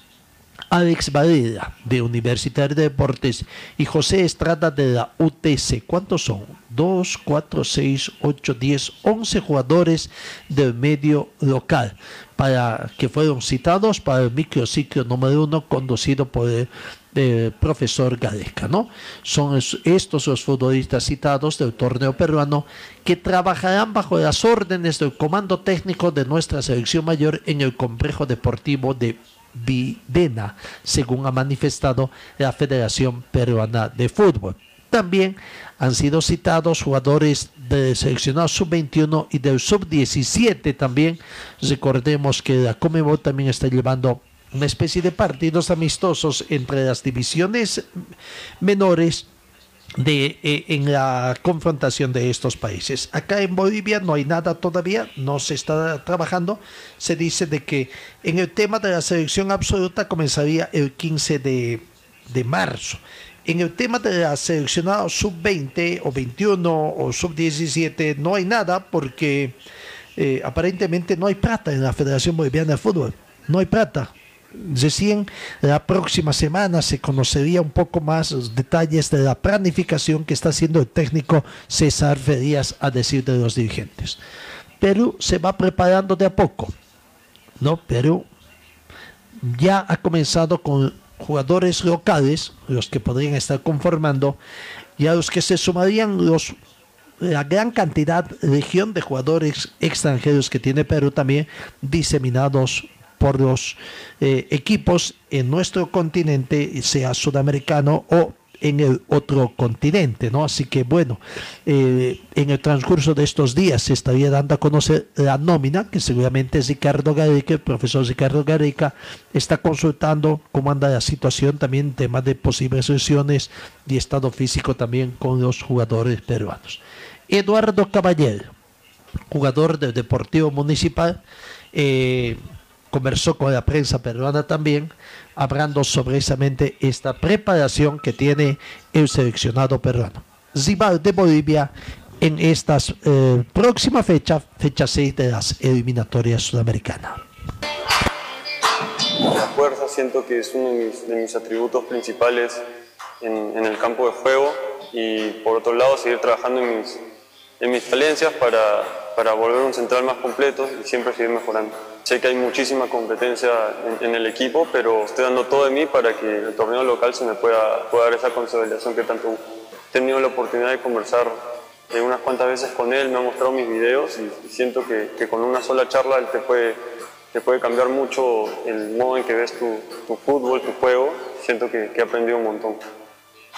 Alex Varela, de Universitario de Deportes, y José Estrada, de la UTC. ¿Cuántos son? 2, 4, 6, 8, 10, 11 jugadores del medio local para que fueron citados para el microciclo número uno conducido por el eh, profesor Gareca, ¿no? Son es- estos los futbolistas citados del torneo peruano que trabajarán bajo las órdenes del comando técnico de nuestra selección mayor en el complejo deportivo de Videna, según ha manifestado la Federación Peruana de Fútbol. También han sido citados jugadores del seleccionado sub-21 y del sub-17 también. Recordemos que la Comebol también está llevando una especie de partidos amistosos entre las divisiones menores de, eh, en la confrontación de estos países. Acá en Bolivia no hay nada todavía, no se está trabajando. Se dice de que en el tema de la selección absoluta comenzaría el 15 de, de marzo. En el tema de la seleccionado sub-20 o 21 o sub-17 no hay nada porque eh, aparentemente no hay plata en la Federación Boliviana de Fútbol. No hay plata. Recién la próxima semana se conocería un poco más los detalles de la planificación que está haciendo el técnico César Ferías a decir de los dirigentes. Perú se va preparando de a poco, ¿no? Perú ya ha comenzado con jugadores locales, los que podrían estar conformando, y a los que se sumarían los la gran cantidad, legión de jugadores extranjeros que tiene Perú también diseminados por los eh, equipos en nuestro continente, sea sudamericano o en el otro continente, ¿no? Así que bueno, eh, en el transcurso de estos días se estaría dando a conocer la nómina, que seguramente Ricardo Gareca, el profesor Ricardo Gareca, está consultando cómo anda la situación, también temas de posibles lesiones y estado físico también con los jugadores peruanos. Eduardo Caballero, jugador del Deportivo Municipal, eh, conversó con la prensa peruana también, hablando sobre precisamente esta preparación que tiene el seleccionado peruano. Rival de Bolivia en estas eh, próxima fecha, fecha 6 de las eliminatorias sudamericanas. La fuerza siento que es uno de mis, de mis atributos principales en, en el campo de juego y por otro lado seguir trabajando en mis, en mis falencias para, para volver un central más completo y siempre seguir mejorando. Sé que hay muchísima competencia en, en el equipo, pero estoy dando todo de mí para que el torneo local se me pueda, pueda dar esa consolidación que tanto. He tenido la oportunidad de conversar eh, unas cuantas veces con él, me ha mostrado mis videos y, siento que, que, con una sola charla él te puede, te puede cambiar mucho el modo en que ves tu, tu fútbol, tu juego. Siento que, que, he aprendido un montón.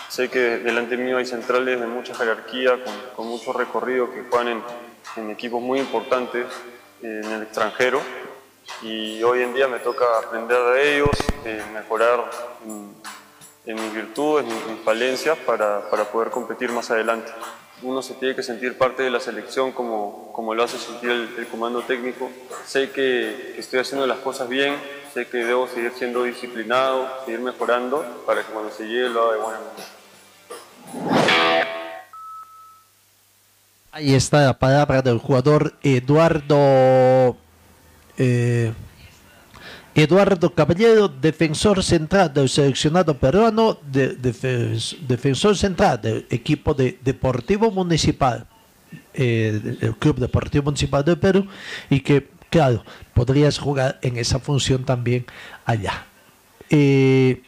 Sé que delante mío hay centrales de mucha jerarquía, con, con mucho recorrido, que juegan en, en equipos muy importantes eh, en el extranjero y hoy en día me toca aprender de ellos, eh, mejorar en, en, mis virtudes, en mis falencias para, para poder competir más adelante uno se tiene que sentir parte de la selección como, como lo hace sentir el, el comando técnico. Sé que, que, estoy haciendo las cosas bien, sé que debo seguir siendo disciplinado, seguir mejorando para que cuando se llegue lo haga de buena manera. Ahí está la palabra del jugador Eduardo eh, Eduardo Caballero, defensor central del seleccionado peruano, de, de, defensor central del equipo de Deportivo Municipal, eh, el Club Deportivo Municipal de Perú, y que, claro, podrías jugar en esa función también allá. Eh,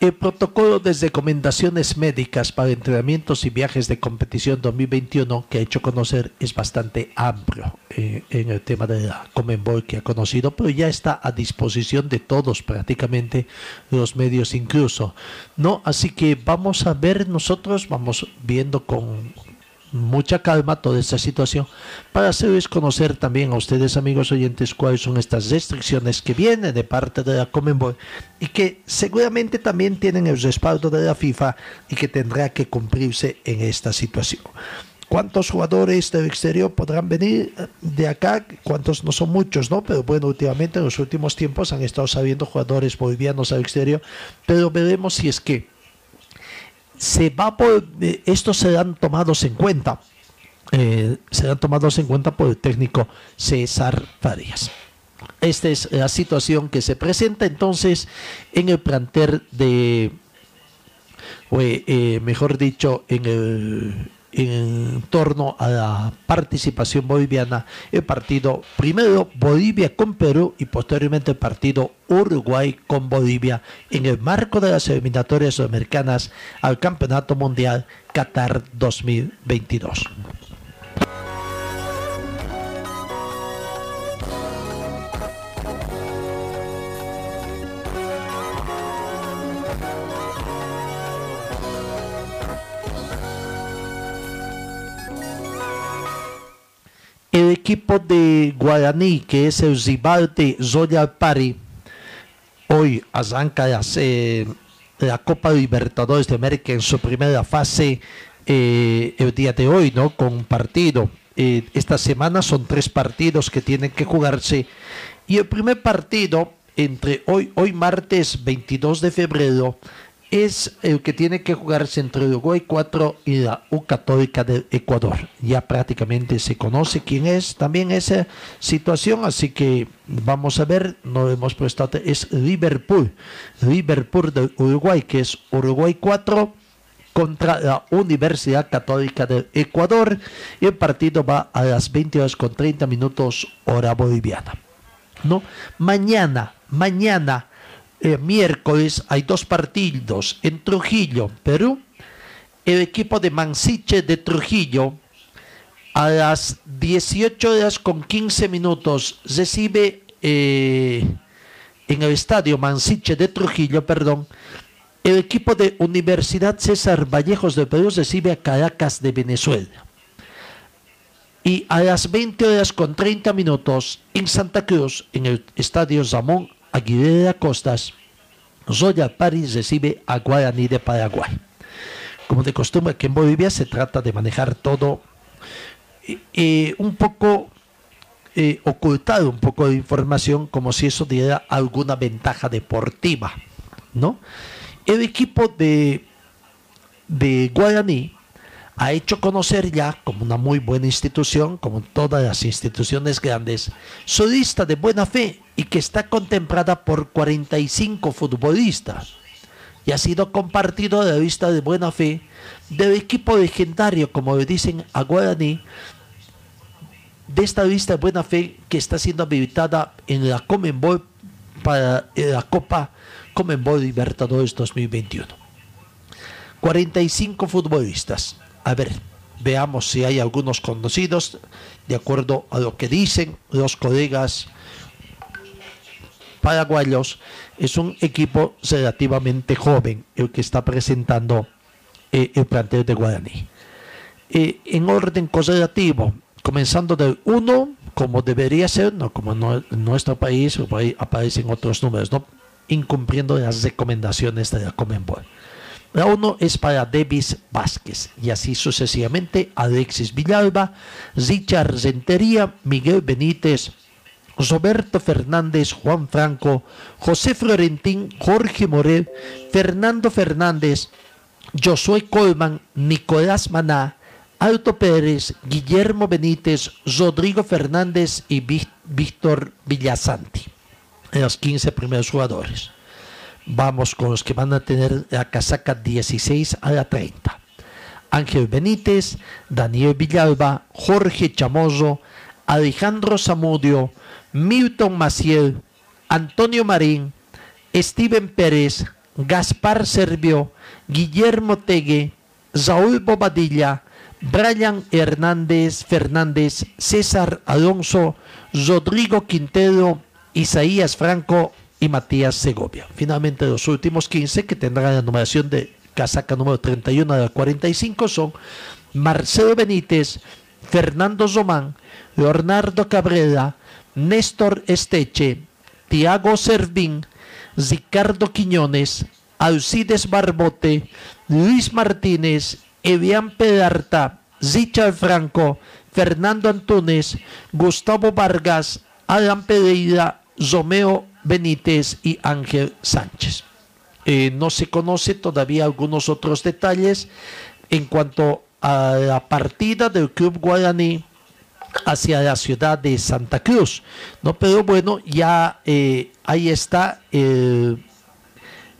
el protocolo de recomendaciones médicas para entrenamientos y viajes de competición 2021 que ha hecho conocer es bastante amplio eh, en el tema de la Comenbol que ha conocido, pero ya está a disposición de todos prácticamente los medios incluso. ¿no? Así que vamos a ver nosotros, vamos viendo con mucha calma toda esta situación para hacerles conocer también a ustedes amigos oyentes cuáles son estas restricciones que vienen de parte de la Comenbol y que seguramente también tienen el respaldo de la FIFA y que tendrá que cumplirse en esta situación. ¿Cuántos jugadores del exterior podrán venir de acá? ¿Cuántos no son muchos, no? Pero bueno, últimamente en los últimos tiempos han estado saliendo jugadores bolivianos al exterior, pero veremos si es que se va por, eh, estos serán tomados en cuenta, eh, serán tomados en cuenta por el técnico César Farias. Esta es la situación que se presenta entonces en el planter de, o, eh, mejor dicho, en el en torno a la participación boliviana el partido primero Bolivia con Perú y posteriormente el partido Uruguay con Bolivia en el marco de las eliminatorias sudamericanas al Campeonato Mundial Qatar 2022. El equipo de Guaraní, que es el rival de Royal Party, hoy arranca eh, la Copa Libertadores de América en su primera fase eh, el día de hoy, ¿no? Con un partido. Eh, esta semana son tres partidos que tienen que jugarse. Y el primer partido, entre hoy, hoy martes 22 de febrero, es el que tiene que jugarse entre Uruguay 4 y la U Católica de Ecuador. Ya prácticamente se conoce quién es también esa situación, así que vamos a ver, no hemos puesto, es Liverpool, Liverpool de Uruguay, que es Uruguay 4 contra la Universidad Católica de Ecuador y el partido va a las 20 horas con 30 minutos hora boliviana. ¿No? Mañana, mañana eh, miércoles hay dos partidos en Trujillo, Perú. El equipo de Mansiche de Trujillo a las 18 horas con 15 minutos recibe eh, en el estadio Mansiche de Trujillo, perdón, el equipo de Universidad César Vallejos de Perú recibe a Caracas de Venezuela. Y a las 20 horas con 30 minutos en Santa Cruz, en el estadio Ramón Aguilera Costas, Royal Paris recibe a Guaraní de Paraguay. Como de costumbre aquí en Bolivia se trata de manejar todo un poco eh, ocultado un poco de información como si eso diera alguna ventaja deportiva, ¿no? El equipo de, de Guaraní ha hecho conocer ya como una muy buena institución, como todas las instituciones grandes, su lista de buena fe y que está contemplada por 45 futbolistas. Y ha sido compartido la lista de buena fe del equipo legendario, como le dicen a Guaraní, de esta lista de buena fe que está siendo habilitada en la Comenbol para la Copa Comenbol Libertadores 2021. 45 futbolistas a ver, veamos si hay algunos conocidos, de acuerdo a lo que dicen los colegas paraguayos, es un equipo relativamente joven el que está presentando eh, el plantel de Guaraní. Eh, en orden correlativo, comenzando del 1, como debería ser, no como en nuestro país, ahí aparecen otros números, ¿no? incumpliendo las recomendaciones de la Comenbol. La 1 es para Davis Vázquez y así sucesivamente Alexis Villalba, Richard Rentería, Miguel Benítez, Roberto Fernández, Juan Franco, José Florentín, Jorge Morel, Fernando Fernández, Josué Colman, Nicolás Maná, Alto Pérez, Guillermo Benítez, Rodrigo Fernández y Víctor Villasanti. Los 15 primeros jugadores. Vamos con los que van a tener la casaca 16 a la 30. Ángel Benítez, Daniel Villalba, Jorge Chamoso, Alejandro Zamudio, Milton Maciel, Antonio Marín, Steven Pérez, Gaspar Servio, Guillermo Tegue, Saúl Bobadilla, Brian Hernández Fernández, César Alonso, Rodrigo Quintero, Isaías Franco y Matías Segovia. Finalmente los últimos 15 que tendrán la numeración de casaca número 31 a 45 son Marcelo Benítez, Fernando Zomán, Leonardo Cabrera, Néstor Esteche, Tiago Servín, Ricardo Quiñones, Alcides Barbote, Luis Martínez, Evian Pedarta, Richard Franco, Fernando Antunes, Gustavo Vargas, Alan Pereira, Romeo Benítez y Ángel Sánchez. Eh, no se conoce todavía algunos otros detalles en cuanto a la partida del Club Guaraní hacia la ciudad de Santa Cruz. ¿no? Pero bueno, ya eh, ahí está eh,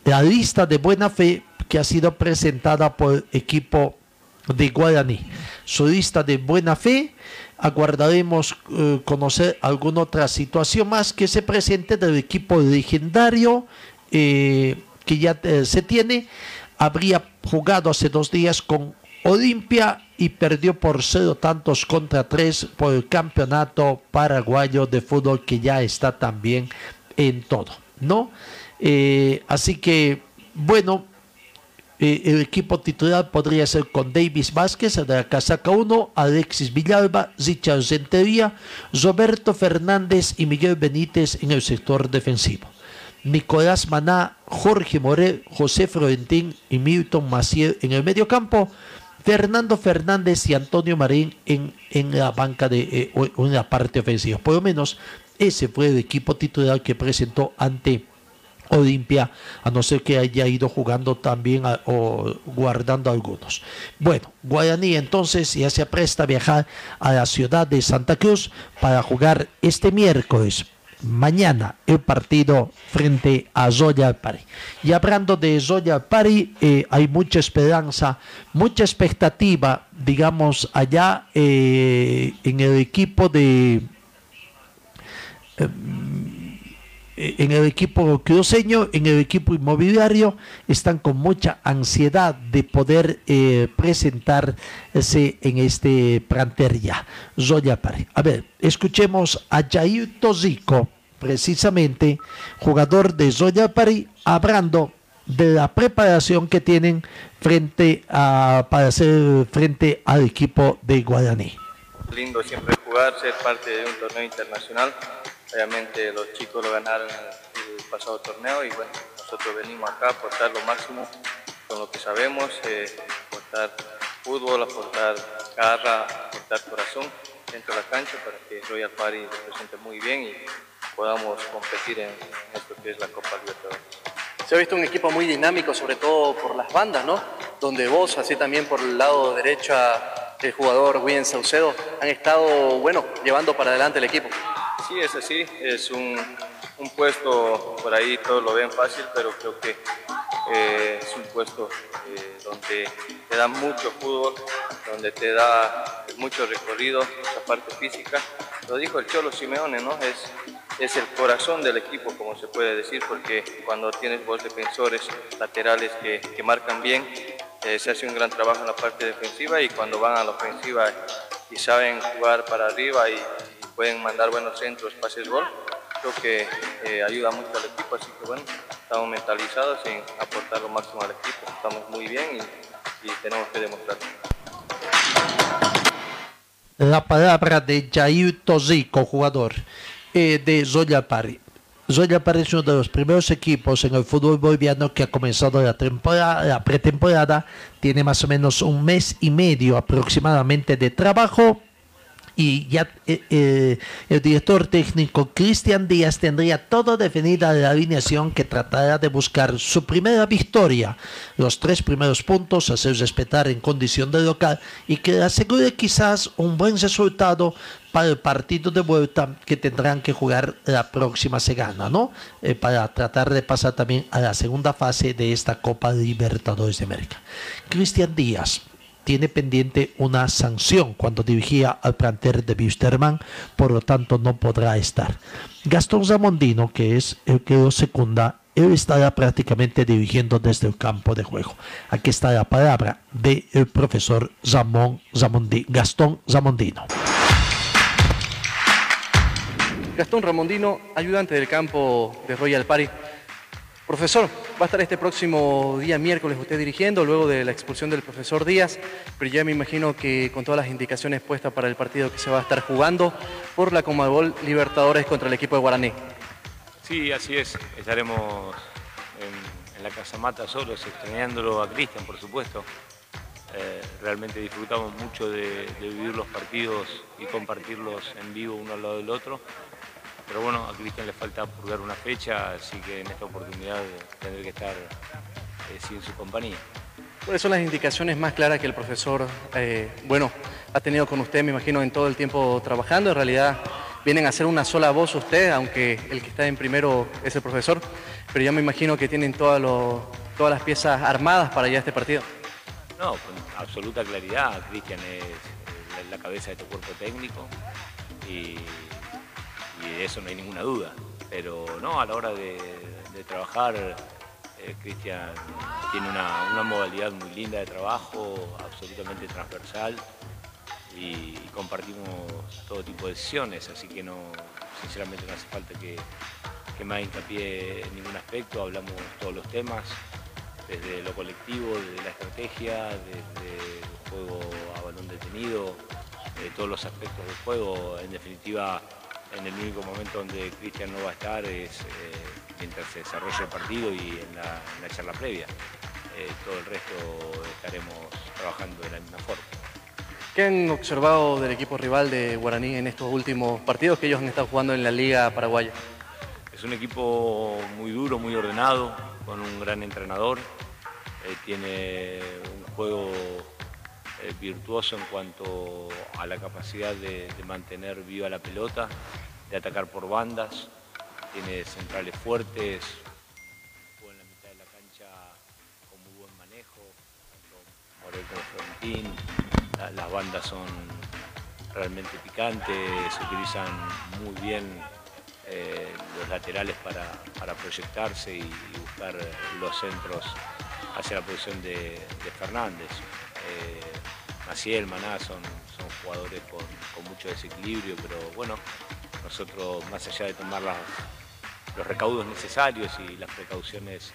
la lista de buena fe que ha sido presentada por equipo de Guaraní. Su lista de buena fe, aguardaremos eh, conocer alguna otra situación más que se presente del equipo legendario que ya se tiene. Habría jugado hace dos días con Olimpia y perdió por cero tantos contra tres por el campeonato paraguayo de fútbol que ya está también en todo, ¿no? Eh, así que, bueno, eh, el equipo titular podría ser con Davis Vázquez de la casaca 1, Alexis Villalba, Richard Zentería, Roberto Fernández y Miguel Benítez en el sector defensivo. Nicolás Maná, Jorge Morel, José Florentín y Milton Maciel en el medio campo. Fernando Fernández y Antonio Marín en, en la banca de eh, en la parte ofensiva. Por lo menos ese fue el equipo titular que presentó ante Olimpia, a no ser que haya ido jugando también o guardando algunos. Bueno, Guaraní entonces ya se apresta a viajar a la ciudad de Santa Cruz para jugar este miércoles mañana el partido frente a Zoya Pari. Y hablando de Zoya Pari, eh, hay mucha esperanza, mucha expectativa, digamos, allá eh, en el equipo de... Em, en el equipo cruceño, en el equipo inmobiliario, están con mucha ansiedad de poder eh, presentarse en este planter ya. Zoya Pare. A ver, escuchemos a Jair Tozico, precisamente jugador de Zoya Pari, hablando de la preparación que tienen frente a, para hacer frente al equipo de Guaraní. Lindo siempre jugar, ser parte de un torneo internacional Obviamente los chicos lo ganaron el, pasado torneo y bueno, nosotros venimos acá a aportar lo máximo con lo que sabemos, eh, aportar fútbol, aportar garra, aportar corazón dentro de la cancha para que Royal Party se presente muy bien y podamos competir en esto que es la Copa Libertadores. Se ha visto un equipo muy dinámico, sobre todo por las bandas, ¿no? Donde vos, así también por el lado derecho, el jugador William Saucedo, han estado, bueno, llevando para adelante el equipo. Sí, es así, es un, puesto, por ahí todos lo ven fácil, pero creo que eh, es un puesto eh, donde te da mucho fútbol, donde te da mucho recorrido, esa parte física. Lo dijo el Cholo Simeone, ¿no? Es, es el corazón del equipo, como se puede decir, porque cuando tienes dos defensores laterales que, que marcan bien, eh, se hace un gran trabajo en la parte defensiva y cuando van a la ofensiva y saben jugar para arriba y pueden mandar buenos centros, pases gol, creo que eh, ayuda mucho al equipo, así que bueno, estamos mentalizados en aportar lo máximo al equipo, estamos muy bien y, y tenemos que demostrarlo. La palabra de Jair Tozico, jugador eh, de Zoya Pari. Zoya Pari es uno de los primeros equipos en el fútbol boliviano que ha comenzado la, temporada, la pretemporada. Tiene más o menos un mes y medio aproximadamente de trabajo y ya eh, eh, el director técnico Cristian Díaz tendría todo definida la alineación que tratará de buscar su primera victoria, los tres primeros puntos, hacer respetar en condición de local y que asegure quizás un buen resultado para el partido de vuelta que tendrán que jugar la próxima semana, ¿no? Eh, para tratar de pasar también a la segunda fase de esta Copa Libertadores de América. Cristian Díaz, tiene pendiente una sanción cuando dirigía al plantel de Wisterman, por lo tanto no podrá estar. Gastón Zamondino, que es el que lo secunda, él estará prácticamente dirigiendo desde el campo de juego. Aquí está la palabra del profesor Zamondi, Gastón Zamondino. Gastón Ramondino, ayudante del campo de Royal Party. Profesor, va a estar este próximo día miércoles usted dirigiendo, luego de la expulsión del profesor Díaz, pero ya me imagino que con todas las indicaciones puestas para el partido que se va a estar jugando por la Comabol Libertadores contra el equipo de Guaraní. Sí, así es. Estaremos en, en la Casa Mata solos, extrañándolo a Cristian, por supuesto. Eh, realmente disfrutamos mucho de, de vivir los partidos y compartirlos en vivo uno al lado del otro. Pero bueno, a Cristian le falta purgar una fecha, así que en esta oportunidad tendré que estar eh, sin su compañía. ¿Cuáles son las indicaciones más claras que el profesor, eh, bueno, ha tenido con usted, me imagino, en todo el tiempo trabajando? En realidad vienen a ser una sola voz usted, aunque el que está en primero es el profesor, pero ya me imagino que tienen todas los- todas las piezas armadas para ya este partido. No, con absoluta claridad, Cristian es eh, la, la cabeza de tu cuerpo técnico y, y de eso no hay ninguna duda. Pero no, a la hora de, trabajar, eh, Cristian tiene una, una modalidad muy linda de trabajo, absolutamente transversal y, compartimos todo tipo de decisiones, así que no, sinceramente no hace falta que, que haga hincapié en ningún aspecto, hablamos todos los temas, desde lo colectivo, desde la estrategia, desde el juego a balón detenido, de todos los aspectos del juego. En definitiva, en el único momento donde Cristian no va a estar es eh, mientras se desarrolla el partido y en la, en la charla previa. Eh, todo el resto estaremos trabajando de la misma forma. ¿Qué han observado del equipo rival de Guaraní en estos últimos partidos que ellos han estado jugando en la Liga Paraguaya? Es un equipo muy duro, muy ordenado, con un gran entrenador. Eh, tiene un juego virtuoso en cuanto a la capacidad de, mantener viva la pelota, de atacar por bandas. Tiene centrales fuertes, en la mitad de la cancha con muy buen manejo, tanto Morel como Florentín. La- las bandas son realmente picantes, se utilizan muy bien eh, los laterales para, proyectarse y, buscar eh, los centros hacia la posición de Fernández. Eh, Maciel, Maná son, son jugadores con, con mucho desequilibrio, pero bueno, nosotros más allá de tomar las- los recaudos necesarios y las precauciones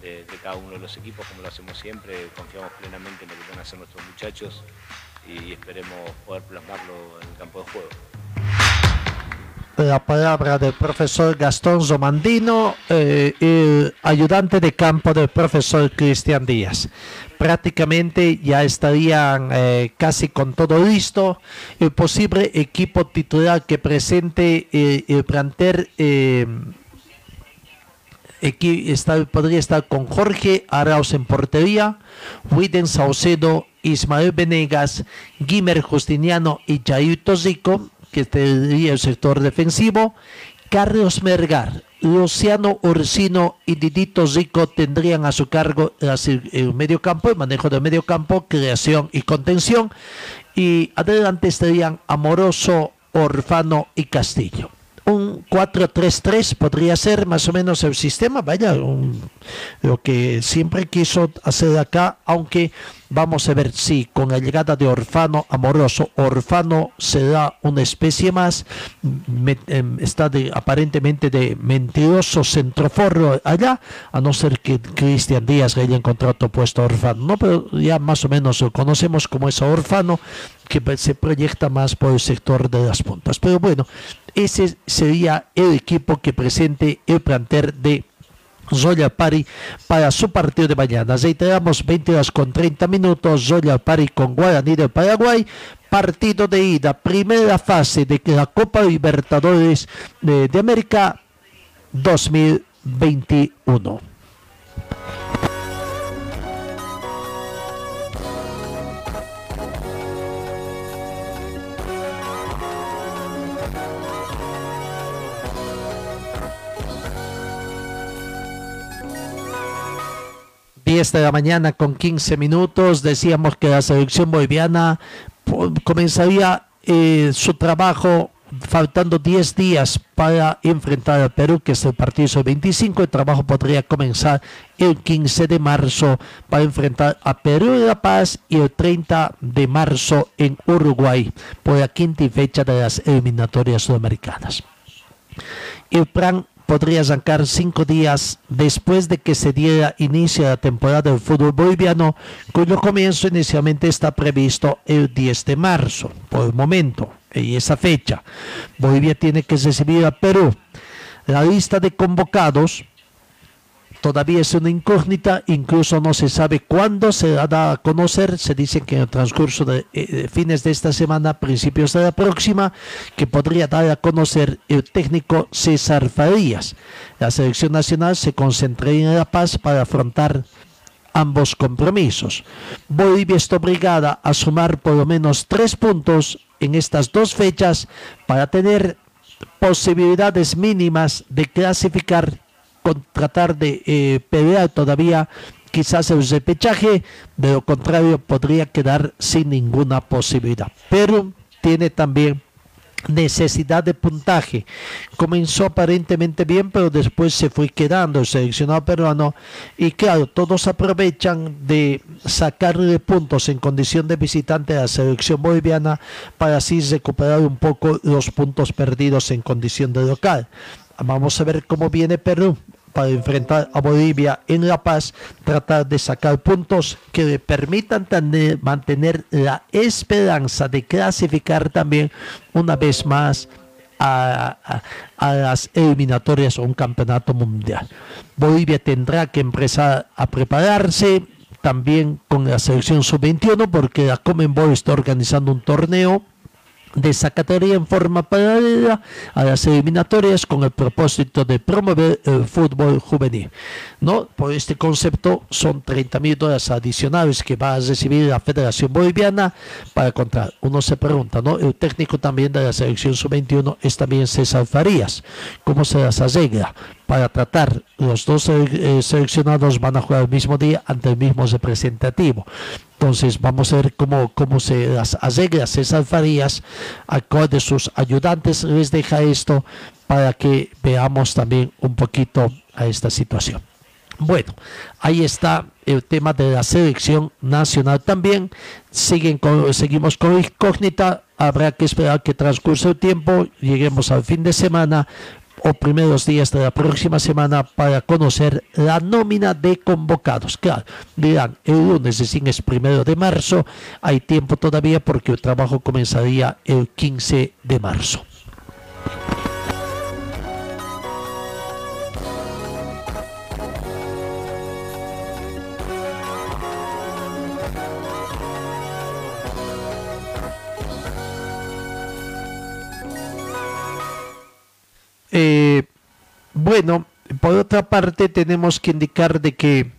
de, de cada uno de los equipos, como lo hacemos siempre, confiamos plenamente en lo que van a hacer nuestros muchachos y esperemos poder plasmarlo en el campo de juego. la palabra del profesor Gastón Zomandino, eh, el ayudante de campo del profesor Cristian Díaz. Prácticamente ya estarían eh, casi con todo listo. El posible equipo titular que presente eh, el plantel eh, podría estar con Jorge Arauz en portería, Widen Saucedo, Ismael Venegas, Guimer Justiniano y Jair Tosico, que sería el sector defensivo, Carlos Mergar, Luciano Ursino y Didito Zico tendrían a su cargo el medio campo, el manejo del medio campo, creación y contención. Y adelante estarían Amoroso, Orfano y Castillo. Un 4-3-3 podría ser más o menos el sistema, vaya, lo que siempre quiso hacer acá, aunque vamos a ver si con la llegada de Orfano Amoroso, Orfano será una especie más, em, está de, aparentemente de mentiroso centroforro allá, a no ser que Cristian Díaz le haya encontrado puesto a Orfano, no, pero ya más o menos lo conocemos como ese Orfano que se proyecta más por el sector de las puntas. Pero bueno, ese sería el equipo que presente el planter de Royal Party para su partido de mañana. Reiteramos 20 horas con 30 minutos. Royal Party con Guaraní del Paraguay. Partido de ida, primera fase de la Copa Libertadores de América 2021. Diez de la mañana con 15 minutos. Decíamos que la selección boliviana po- comenzaría eh, su trabajo faltando 10 días para enfrentar al Perú, que es el partido sobre 25. El trabajo podría comenzar el 15 de marzo para enfrentar a Perú de La Paz y el 30 de marzo en Uruguay por la quinta fecha de las eliminatorias sudamericanas. El plan podría arrancar cinco días después de que se diera inicio a la temporada del fútbol boliviano, cuyo comienzo inicialmente está previsto el 10 de marzo. Por el momento, en esa fecha, Bolivia tiene que recibir a Perú. La lista de convocados todavía es una incógnita, incluso no se sabe cuándo se dará a conocer, se dice que en el transcurso de eh, fines de esta semana, principios de la próxima, que podría dar a conocer el técnico César Farías. La selección nacional se concentraría en La Paz para afrontar ambos compromisos. Bolivia está obligada a sumar por lo menos tres puntos en estas dos fechas para tener posibilidades mínimas de clasificar con tratar de eh, pelear todavía quizás el repechaje, de lo contrario podría quedar sin ninguna posibilidad. Pero tiene también necesidad de puntaje. Comenzó aparentemente bien, pero después se fue quedando el seleccionado peruano y claro, todos aprovechan de sacarle puntos en condición de visitante a la selección boliviana para así recuperar un poco los puntos perdidos en condición de local. Vamos a ver cómo viene Perú para enfrentar a Bolivia en La Paz, tratar de sacar puntos que le permitan tener- mantener la esperanza de clasificar también una vez más a, a- a las eliminatorias o un campeonato mundial. Bolivia tendrá que empezar a prepararse también con la selección sub-21 porque la Comenbol está organizando un torneo de esa categoría en forma paralela a las eliminatorias con el propósito de promover el fútbol juvenil. ¿no? Por este concepto son 30 mil dólares adicionales que va a recibir la Federación Boliviana para contar. Uno se pregunta, ¿no? El técnico también de la selección sub-21 es también César Farías. ¿Cómo se las arregla? Para tratar, los dos eh, seleccionados van a jugar el mismo día ante el mismo representativo. Entonces vamos a ver cómo, cómo se las arregla César Farías, a cuál de sus ayudantes les deja esto para que veamos también un poquito a esta situación. Bueno, ahí está el tema de la selección nacional también. Siguen con- seguimos con incógnita. Habrá que esperar que transcurra el tiempo, lleguemos al fin de semana o primeros días de la próxima semana para conocer la nómina de convocados. Claro, dirán, el lunes es primero de marzo, hay tiempo todavía porque el trabajo comenzaría el 15 de marzo. Eh, bueno, por otra parte tenemos que indicar de que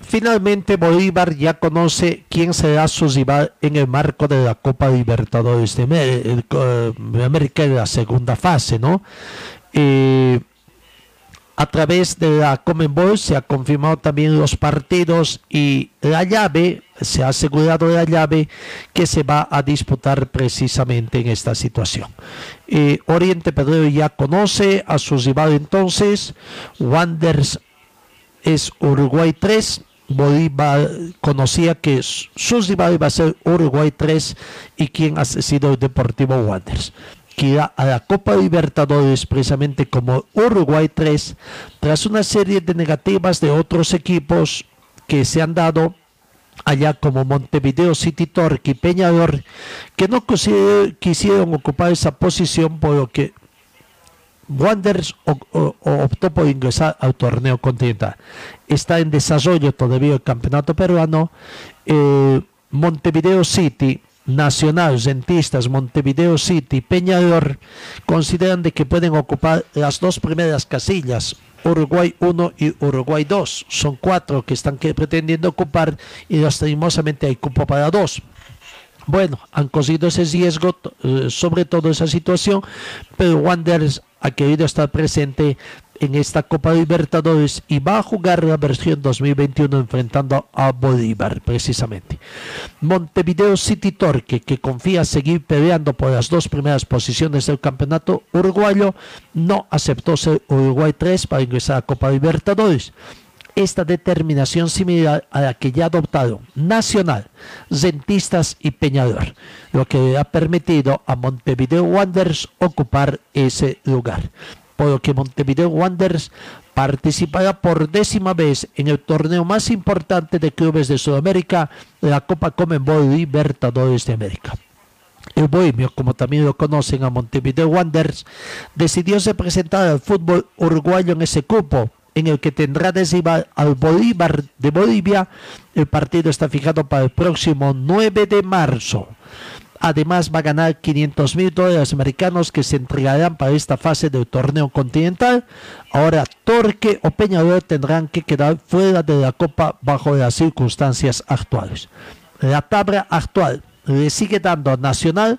finalmente Bolívar ya conoce quién será su rival en el marco de la Copa Libertadores de, el co- de América de la segunda fase, ¿no? Eh, a través de la Comenbol se ha confirmado también los partidos y la llave, se ha asegurado la llave que se va a disputar precisamente en esta situación. Eh, Oriente Pedro ya conoce a su rival entonces, Wanders es Uruguay 3, Bolívar conocía que su rival iba a ser Uruguay 3 y quien ha sido el Deportivo Wanderers que irá a la Copa Libertadores precisamente como Uruguay 3 tras una serie de negativas de otros equipos que se han dado allá como Montevideo City Torque y Peñador que no quisieron ocupar esa posición por lo que Wanderers optó por ingresar al torneo continental. Está en desarrollo todavía el campeonato peruano. Eh, Montevideo City Nacional, Rentistas, Montevideo City, Peñador consideran de que pueden ocupar las dos primeras casillas, Uruguay 1 y Uruguay 2. Son cuatro que están pretendiendo ocupar y lastimosamente hay cupo para dos. Bueno, han cogido ese riesgo, eh, sobre todo esa situación, pero Wanderers ha querido estar presente en esta Copa Libertadores y va a jugar la versión 2021 enfrentando a Bolívar precisamente. Montevideo City Torque, que confía seguir peleando por las dos primeras posiciones del campeonato uruguayo, no aceptó ser Uruguay 3 para ingresar a Copa Libertadores esta determinación similar a la que ya adoptaron Nacional, Rentistas y Peñador, lo que ha permitido a Montevideo Wanderers ocupar ese lugar. Por lo que Montevideo Wanderers participará por décima vez en el torneo más importante de clubes de Sudamérica, la Copa Comenbol Libertadores de América. El bohemio, como también lo conocen a Montevideo Wanderers, decidió se presentar al fútbol uruguayo en ese cupo, en el que tendrá de al Bolívar de Bolivia. El partido está fijado para el próximo 9 de marzo. Además va a ganar 500 mil dólares americanos que se entregarán para esta fase del torneo continental. Ahora Torque o Peñador tendrán que quedar fuera de la Copa bajo las circunstancias actuales. La tabla actual le sigue dando a Nacional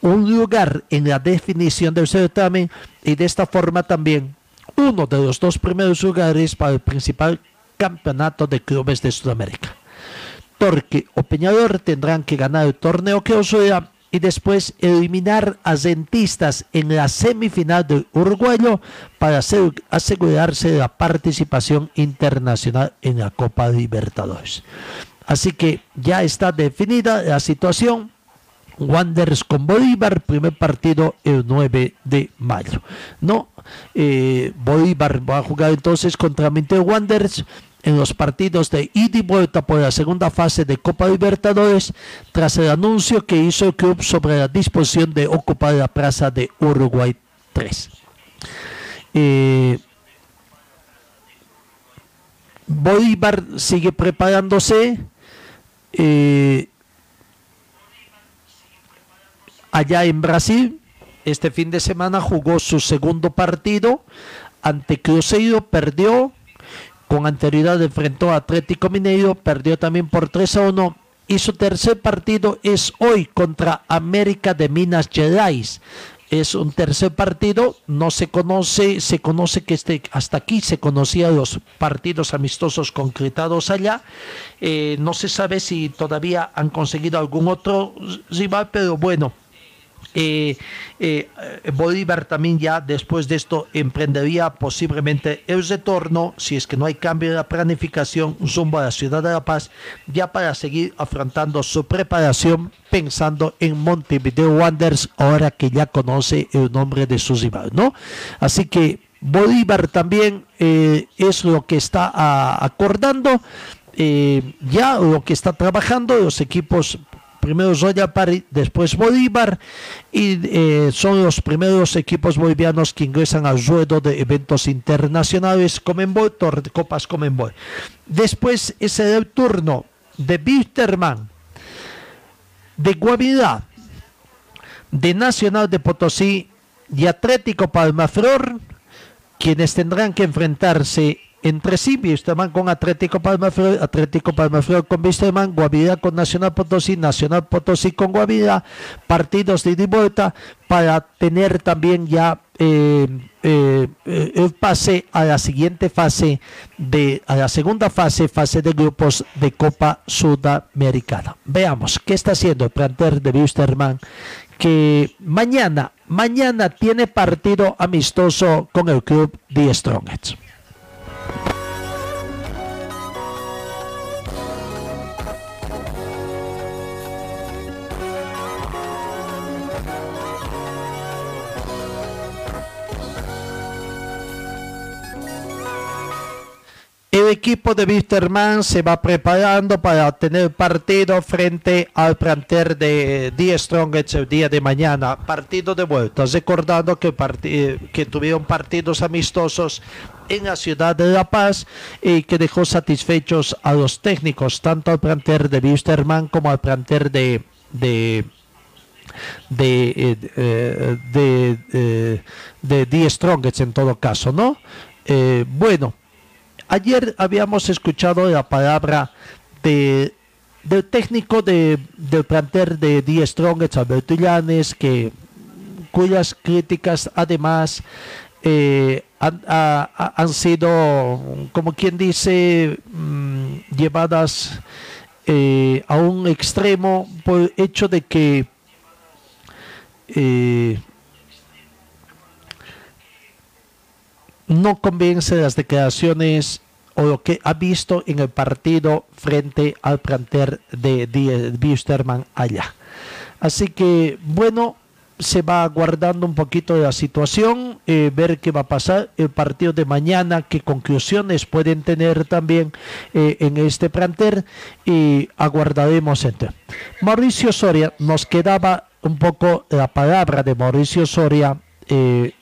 un lugar en la definición del certamen y de esta forma también uno de los dos primeros lugares para el principal campeonato de clubes de Sudamérica. Torque o Peñador tendrán que ganar el torneo que sea y después eliminar a Rentistas en la semifinal del uruguayo para asegurarse la participación internacional en la Copa Libertadores. Así que ya está definida la situación Wanderers con Bolívar, primer partido el 9 de mayo. No, eh, Bolívar va a jugar entonces contra Mente Wanderers en los partidos de ida y vuelta por la segunda fase de Copa Libertadores tras el anuncio que hizo el club sobre la disposición de ocupar la plaza de Uruguay 3. Eh, Bolívar sigue preparándose. Eh, allá en Brasil. Este fin de semana jugó su segundo partido ante Cruzeiro, perdió. Con anterioridad enfrentó a Atlético Mineiro, perdió también por 3 a 1. Y su tercer partido es hoy contra América de Minas Gerais. Es un tercer partido, no se conoce, se conoce que este, hasta aquí se conocían los partidos amistosos concretados allá. Eh, no se sabe si todavía han conseguido algún otro rival, pero bueno, eh, eh, Bolívar también ya después de esto emprendería posiblemente el retorno, si es que no hay cambio de la planificación, rumbo a ciudad de La Paz, ya para seguir afrontando su preparación pensando en Montevideo Wanderers, ahora que ya conoce el nombre de su rival, ¿no? Así que Bolívar también eh, es lo que está acordando. ya lo que está trabajando los equipos primero Party, después Bolívar y eh, son los primeros equipos bolivianos que ingresan al ruedo de eventos internacionales Comenbol, Copas Comenbol. Después es el turno de Bisterman, de Guavirá, de Nacional de Potosí y Atlético Palmaflor, quienes tendrán que enfrentarse entre sí, Wisterman con Atlético Palmaflor, Atlético Palmaflor con Wisterman, Guavirá con Nacional Potosí, Nacional Potosí con Guavirá, partidos de ida y vuelta para tener también ya eh, eh, el pase a la siguiente fase de a la segunda fase, fase de grupos de Copa Sudamericana. Veamos qué está haciendo el plantel de Wisterman que mañana, mañana tiene partido amistoso con el club The Strongest. El equipo de Wisterman se va preparando para tener partido frente al planter de Die Strongest el día de mañana. Partido de vuelta. Recordando que, tuvieron partidos amistosos en la ciudad de La Paz y que dejó satisfechos a los técnicos, tanto al planter de Wisterman como al planter de, de de, eh, eh, eh, Die Strongest en todo caso, ¿no? bueno, Ayer habíamos escuchado la palabra de, del técnico de, del planter de Die Strongest, Alberto Illanes, que, cuyas críticas además eh, han, sido, como quien dice, mm, llevadas eh, a un extremo por el hecho de que eh, no convence las declaraciones o lo que ha visto en el partido frente al planter de, de, allá. Así que, bueno, se va guardando un poquito de la situación, eh, ver qué va a pasar el partido de mañana, qué conclusiones pueden tener también eh, en este planter y aguardaremos entre. Mauricio Soria, nos quedaba un poco la palabra de Mauricio Soria. Eh,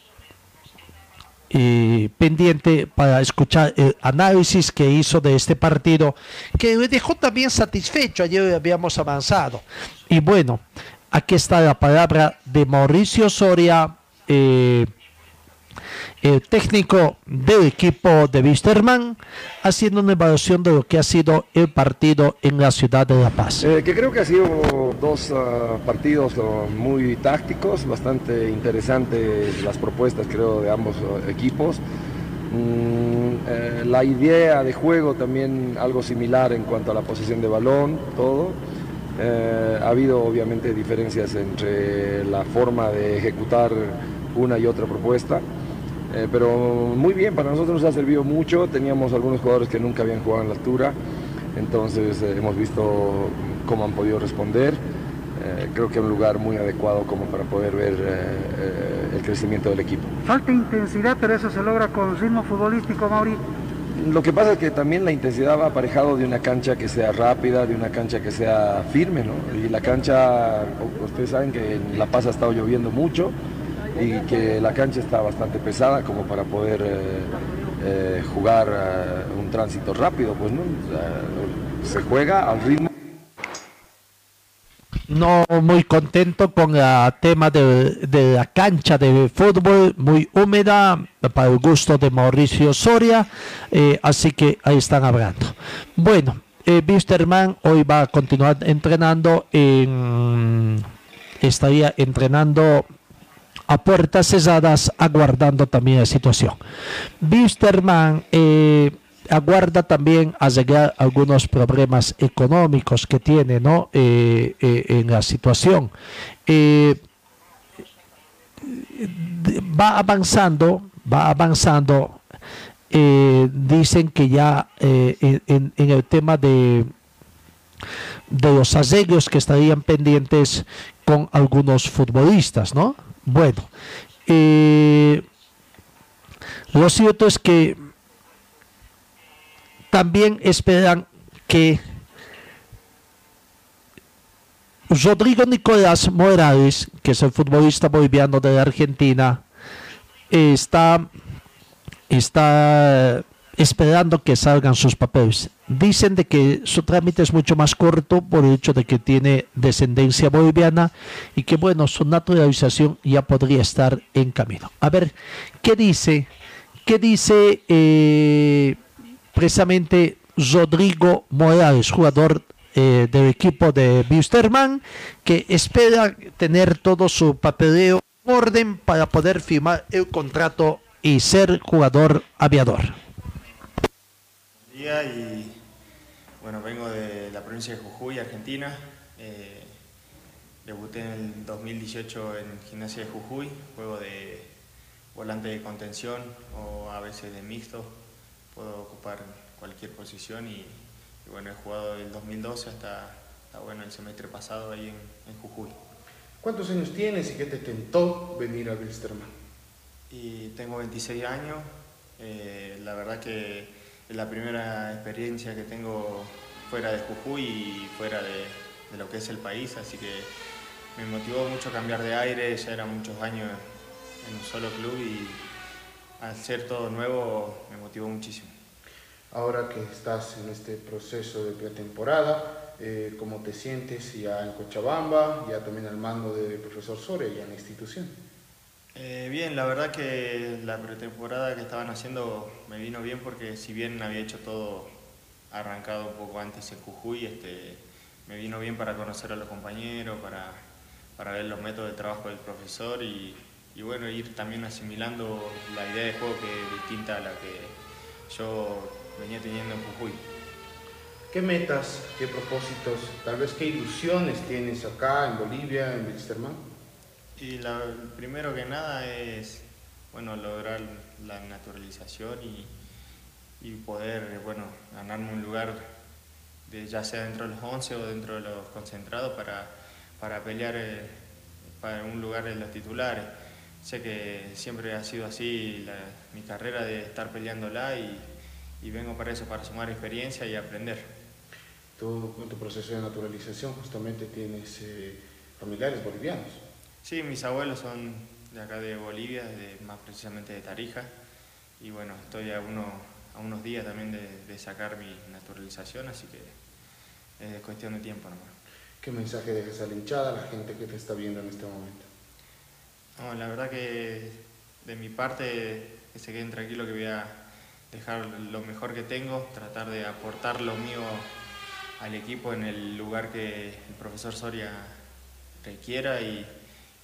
pendiente para escuchar el análisis que hizo de este partido, que le dejó también satisfecho, ayer habíamos avanzado. Y bueno, aquí está la palabra de Mauricio Soria. Eh, el técnico del equipo de Wisterman, haciendo una evaluación de lo que ha sido el partido en la ciudad de La Paz. Eh, que creo que ha sido dos ah, partidos ah, muy tácticos, bastante interesantes las propuestas creo de ambos ah, equipos. Mm, eh, la idea de juego también algo similar en cuanto a la posesión de balón, todo. Eh, ha habido obviamente diferencias entre la forma de ejecutar una y otra propuesta. Eh, pero muy bien, para nosotros nos ha servido mucho. Teníamos algunos jugadores que nunca habían jugado en la altura, entonces eh, hemos visto cómo han podido responder. Eh, creo que es un lugar muy adecuado como para poder ver el crecimiento del equipo. Falta intensidad, pero eso se logra con ritmo futbolístico, Mauri. Lo que pasa es que también la intensidad va aparejado de una cancha que sea rápida, de una cancha que sea firme, ¿no? Y la cancha, ustedes saben que en La Paz ha estado lloviendo mucho, y que la cancha está bastante pesada como para poder eh, eh, jugar eh, un tránsito rápido, pues no, se juega al ritmo. No muy contento con el tema de, la cancha de fútbol, muy húmeda, para el gusto de Mauricio Soria, así que ahí están hablando. Bueno, Wisterman hoy va a continuar entrenando en estaría entrenando a puertas cesadas aguardando también la situación. Wisterman eh, aguarda también a llegar algunos problemas económicos que tiene ¿no? Eh, eh, en la situación. va avanzando, va avanzando. dicen que ya en, en, el tema de, de los arreglos que estarían pendientes con algunos futbolistas, ¿no? Bueno, eh, lo cierto es que también esperan que Rodrigo Nicolás Morales, que es el futbolista boliviano de la Argentina, está, está esperando que salgan sus papeles. Dicen de que su trámite es mucho más corto por el hecho de que tiene descendencia boliviana y que bueno, su naturalización ya podría estar en camino. A ver, ¿qué dice? ¿Qué dice eh, precisamente Rodrigo Morales, jugador eh, del equipo de Busterman, que espera tener todo su papeleo en orden para poder firmar el contrato y ser jugador aviador. Y bueno, vengo de la provincia de Jujuy, Argentina. Eh, debuté en el 2018 en Gimnasia de Jujuy, juego de volante de contención o a veces de mixto. Puedo ocupar cualquier posición y, y bueno, he jugado del 2012 hasta, hasta, bueno, el semestre pasado ahí en, en Jujuy. ¿Cuántos años tienes y qué te tentó venir a Wilstermann? Y tengo 26 años. Eh, la verdad que la primera experiencia que tengo fuera de Jujuy y fuera de, lo que es el país, así que me motivó mucho cambiar de aire, ya eran muchos años en un solo club y al ser todo nuevo me motivó muchísimo. Ahora que estás en este proceso de pretemporada, eh, ¿cómo te sientes ya en Cochabamba, ya también al mando del profesor Soria y en la institución? Eh, bien, la verdad que la pretemporada que estaban haciendo me vino bien porque si bien había hecho todo arrancado un poco antes en Jujuy, este, me vino bien para conocer a los compañeros, para, para ver los métodos de trabajo del profesor y, y bueno, ir también asimilando la idea de juego que es distinta a la que yo venía teniendo en Jujuy. ¿Qué metas, qué propósitos, tal vez qué ilusiones tienes acá en Bolivia, en Wilstermann? Y la, primero que nada es bueno, lograr la naturalización y, y poder bueno, ganarme un lugar, de, ya sea dentro de los 11 o dentro de los concentrados, para, para pelear eh, para un lugar en los titulares. Sé que siempre ha sido así mi carrera de estar peleándola y, y vengo para eso, para sumar experiencia y aprender. Tu proceso de naturalización justamente tienes eh, familiares bolivianos. Sí, mis abuelos son de acá de Bolivia, de, más precisamente de Tarija, y bueno, estoy a, uno, a unos días también de, de, sacar mi naturalización, así que es cuestión de tiempo nomás. ¿Qué mensaje dejas a la hinchada, a la gente que te está viendo en este momento? No, la verdad que de mi parte, que se queden tranquilos que voy a dejar lo mejor que tengo, tratar de aportar lo mío al equipo en el lugar que el profesor Soria requiera y,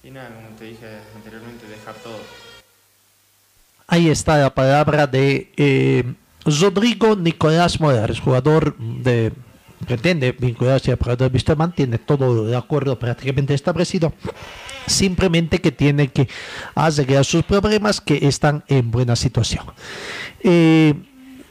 y nada, como te dije anteriormente, dejar todo. Ahí está la palabra de eh, Rodrigo Nicolás Morales, jugador de pretende vincularse al Prado de Wisterman, tiene todo de acuerdo prácticamente establecido, simplemente que tiene que arreglar sus problemas que están en buena situación. Eh,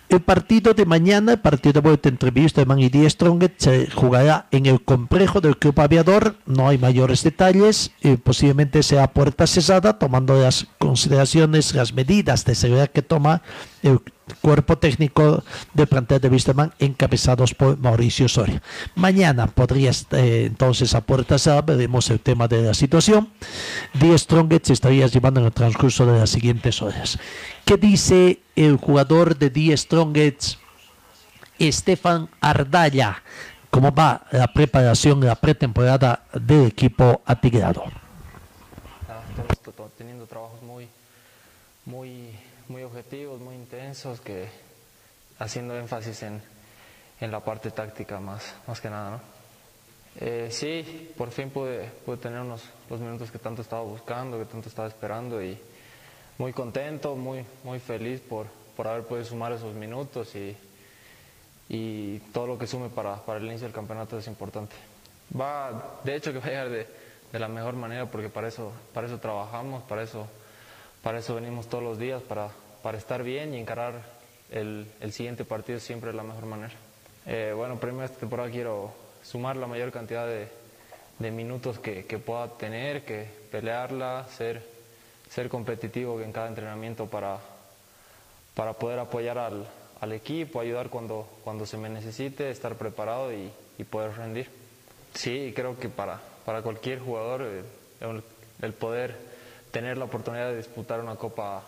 el partido de mañana, el partido de vuelta entre Wisterman y Die Strongest, se jugará en el complejo del Club Aviador. No hay mayores detalles. Eh, posiblemente sea puerta cesada, tomando las consideraciones, las medidas de seguridad que toma el cuerpo técnico del plantel de Wisterman, encabezados por Mauricio Soria. Mañana podría eh, entonces a puerta cerrada, veremos el tema de la situación. Die Strongest estaría llevando en el transcurso de las siguientes horas. ¿Qué dice el jugador de Die Strongest, Estefan Ardaya? ¿Cómo va la preparación, la pretemporada del equipo atigrado? Estamos teniendo trabajos muy, muy, muy objetivos, muy intensos, que haciendo énfasis en, en la parte táctica más, más que nada, ¿no? Eh, sí, por fin pude, pude tener unos, los minutos que tanto estaba buscando, que tanto estaba esperando y muy contento, muy, muy feliz por, por haber podido sumar esos minutos y, y todo lo que sume para, para, el inicio del campeonato es importante. Va, de hecho que va a llegar de, de, la mejor manera porque para eso, para eso trabajamos, para eso, para eso venimos todos los días, para, para estar bien y encarar el, el siguiente partido siempre de la mejor manera. Eh, bueno, primero esta temporada quiero sumar la mayor cantidad de, de minutos que, que pueda tener, que pelearla, ser ser competitivo en cada entrenamiento para, para poder apoyar al, al, equipo, ayudar cuando, cuando se me necesite, estar preparado y, y poder rendir. Sí, creo que para, para cualquier jugador el, el, poder tener la oportunidad de disputar una Copa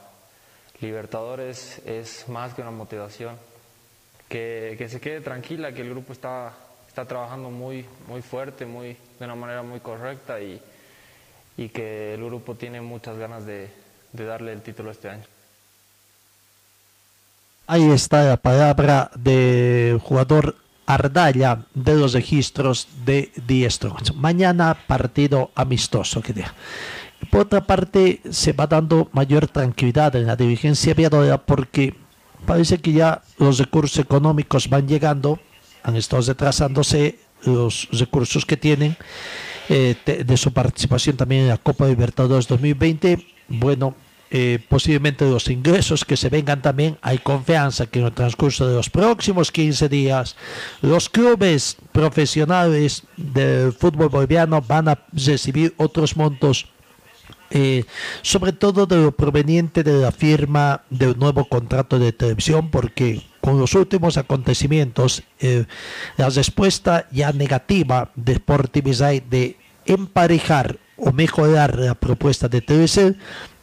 Libertadores es más que una motivación. Que, que se quede tranquila, que el grupo está, está trabajando muy, muy fuerte, muy, de una manera muy correcta y, y que el grupo tiene muchas ganas de, de, darle el título este año. Ahí está la palabra del jugador Ardalla de los registros de Diestro. Mañana partido amistoso que. Por otra parte, se va dando mayor tranquilidad en la dirigencia viadora porque parece que ya los recursos económicos van llegando, han estado retrasándose los recursos que tienen eh, de, de su participación también en la Copa Libertadores 2020. Bueno, eh, posiblemente los ingresos que se vengan también, hay confianza que en el transcurso de los próximos 15 días los clubes profesionales del fútbol boliviano van a recibir otros montos. Eh, sobre todo de lo proveniente de la firma del nuevo contrato de televisión, porque con los últimos acontecimientos, eh, la respuesta ya negativa de Sportivizai de emparejar o mejorar la propuesta de TVC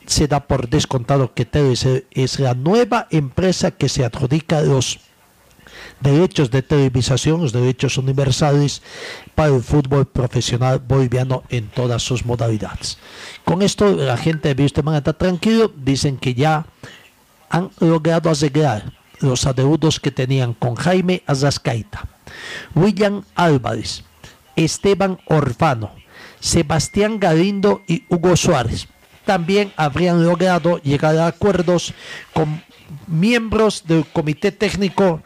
se da por descontado que TVC es la nueva empresa que se adjudica los derechos de televisación, los derechos universales para el fútbol profesional boliviano en todas sus modalidades. Con esto la gente de Wilstermann está tranquilo, dicen que ya han logrado arreglar los adeudos que tenían con Jaime Azascaita, William Álvarez, Esteban Orfano, Sebastián Galindo y Hugo Suárez. También habrían logrado llegar a acuerdos con miembros del comité técnico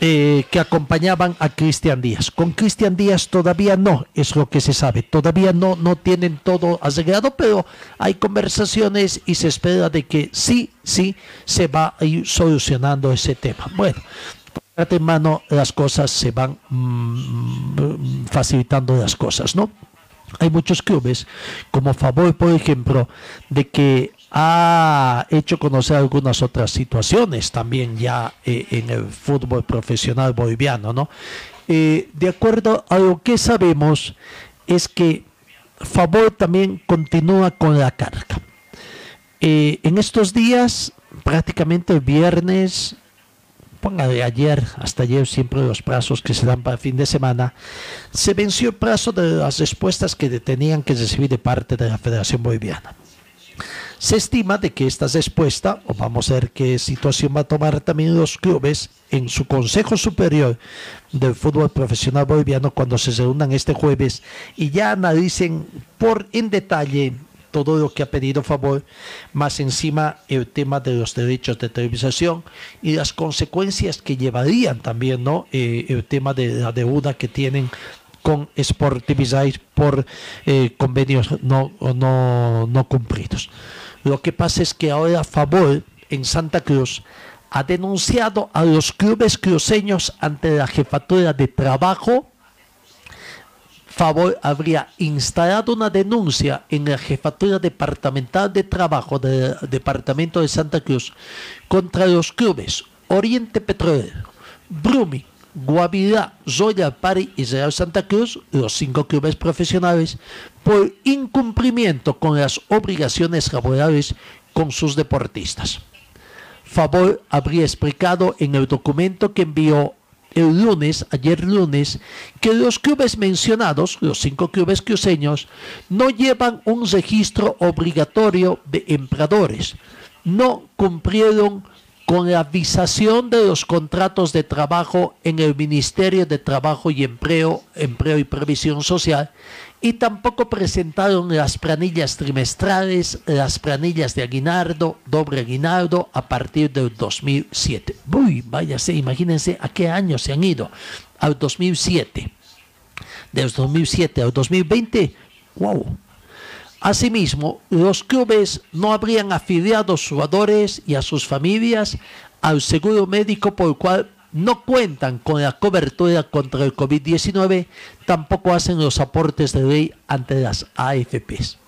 eh, que acompañaban a Cristian Díaz. Con Cristian Díaz todavía no, es lo que se sabe. Todavía no, no tienen todo arreglado, pero hay conversaciones y se espera de que sí, sí, se va a ir solucionando ese tema. Bueno, de mano las cosas se van mm, facilitando las cosas, ¿no? Hay muchos clubes, como Favor, por ejemplo, de que ha hecho conocer algunas otras situaciones también ya eh, en el fútbol profesional boliviano, ¿no? Eh, de acuerdo a lo que sabemos, es que Favor también continúa con la carga. Eh, en estos días, prácticamente el viernes, póngale ayer, hasta ayer, siempre los plazos que se dan para el fin de semana, se venció el plazo de las respuestas que tenían que recibir de parte de la Federación Boliviana. Se estima de que esta respuesta, o vamos a ver qué situación va a tomar también los clubes en su Consejo Superior del Fútbol Profesional Boliviano cuando se reúnan este jueves y ya analicen por en detalle todo lo que ha pedido favor, más encima el tema de los derechos de televisación y las consecuencias que llevarían también, ¿no? Eh, el tema de la deuda que tienen con Sportivizai por eh, convenios no, no, no cumplidos. Lo que pasa es que ahora Favor en Santa Cruz ha denunciado a los clubes cruceños ante la jefatura de trabajo. Favor habría instalado una denuncia en la Jefatura Departamental de Trabajo del Departamento de Santa Cruz contra los clubes Oriente Petrolero, Brumi, Guavirá, Royal Party y Real Santa Cruz, los cinco clubes profesionales, por incumplimiento con las obligaciones laborales con sus deportistas. Favor habría explicado en el documento que envió el lunes, ayer lunes, que los clubes mencionados, los cinco clubes cruceños, no llevan un registro obligatorio de empleadores, no cumplieron con la visación de los contratos de trabajo en el Ministerio de Trabajo y Empleo, Empleo y Previsión Social y tampoco presentaron las planillas trimestrales, las planillas de aguinaldo, doble aguinaldo a partir del 2007. Uy, váyase, imagínense a qué año se han ido, al 2007. Del 2007 al 2020, wow. Asimismo, los clubes no habrían afiliado a sus jugadores y a sus familias al seguro médico por el cual no cuentan con la cobertura contra el COVID-19, tampoco hacen los aportes de ley ante las AFPs.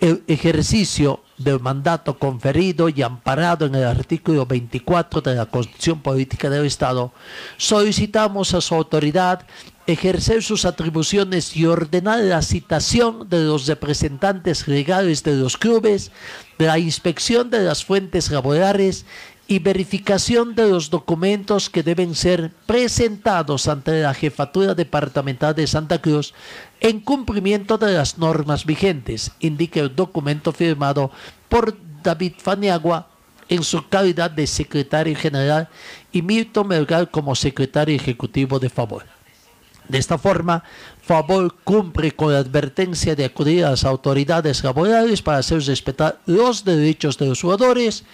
El ejercicio del mandato conferido y amparado en el artículo 24 de la Constitución Política del Estado, solicitamos a su autoridad ejercer sus atribuciones y ordenar la citación de los representantes legales de los clubes, la inspección de las fuentes laborales y verificación de los documentos que deben ser presentados ante la Jefatura Departamental de Santa Cruz en cumplimiento de las normas vigentes, indica el documento firmado por David Faniagua en su calidad de secretario general y Milton Melgar como secretario ejecutivo de favor. De esta forma, Favor cumple con la advertencia de acudir a las autoridades laborales para hacer respetar los derechos de los jugadores,